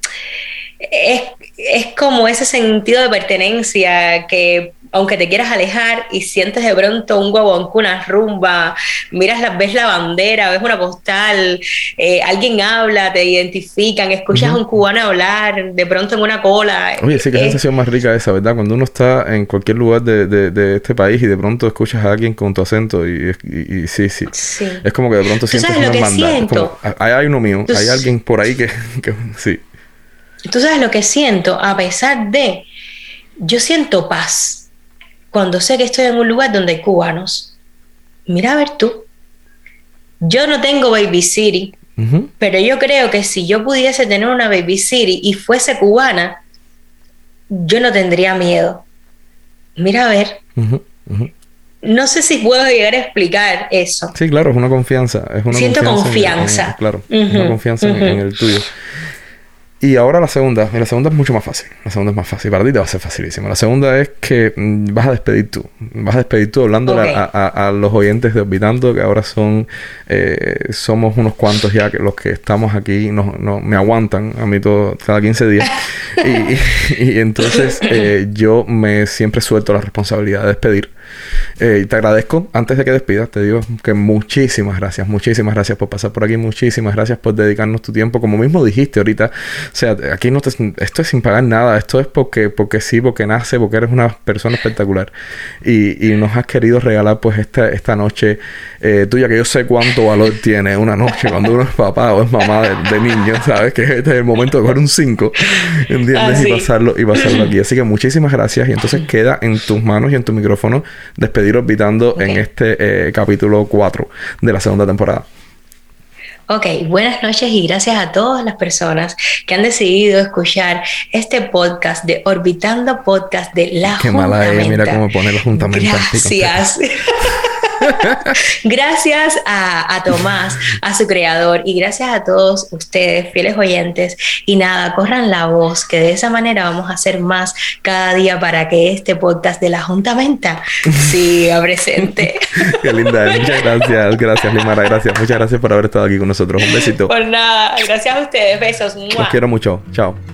es, es como ese sentido de pertenencia que aunque te quieras alejar y sientes de pronto un con una rumba, miras la, ves la bandera, ves una postal, eh, alguien habla, te identifican, escuchas a un cubano hablar, de pronto en una cola.
Oye, sí, qué sensación más rica esa, ¿verdad? Cuando uno está en cualquier lugar de, de, este país y de pronto escuchas a alguien con tu acento y, y, sí, sí, Es como que de pronto sientes una hermandad. hay, uno mío, hay alguien por ahí que, que sí.
Tú sabes lo que siento, a pesar de, yo siento paz cuando sé que estoy en un lugar donde hay cubanos. Mira a ver tú. Yo no tengo Baby City, pero yo creo que si yo pudiese tener una Baby City y fuese cubana, yo no tendría miedo. Mira a ver. No sé si puedo llegar a explicar eso.
Sí, claro, es una confianza. Es una
Siento confianza.
claro, una confianza en, el tuyo. Y ahora la segunda, y la segunda es mucho más fácil. La segunda es más fácil. Para ti te va a ser facilísimo. La segunda es que mm, vas a despedir tú. Vas a despedir tú hablando a, los oyentes de Orbitando, que ahora son, eh, somos unos cuantos ya que los que estamos aquí no, no me aguantan a mí todo, cada 15 días. y, entonces eh, yo me siempre suelto la responsabilidad de despedir. Eh, te agradezco, antes de que despidas, te digo que muchísimas gracias, muchísimas gracias por pasar por aquí, muchísimas gracias por dedicarnos tu tiempo, como mismo dijiste ahorita, sea, aquí no te, esto es sin pagar nada, esto es porque, porque sí, porque nace, porque eres una persona espectacular y, y nos has querido regalar pues esta, esta noche eh, tuya, que yo sé cuánto valor tiene una noche cuando uno es papá o es mamá de, niño, ¿sabes? Que este es el momento de coger un 5, ¿entiendes? Ah, y pasarlo y pasarlo aquí. Así que muchísimas gracias y entonces queda en tus manos y en tu micrófono despedir orbitando en este eh, capítulo 4 de la segunda temporada.
Ok, buenas noches y gracias a todas las personas que han decidido escuchar este podcast de Orbitando Podcast de la
Qué mala es, mira cómo pone la Juntamenta.
Gracias. gracias a, Tomás, a su creador, y gracias a todos ustedes, fieles oyentes. Y nada, corran la voz, que de esa manera vamos a hacer más cada día para que este podcast de la Junta Venta siga presente.
Qué linda, muchas gracias, gracias Limara, gracias, muchas gracias por haber estado aquí con nosotros. Un besito.
Por nada, gracias a ustedes, besos.
Los quiero mucho, chao.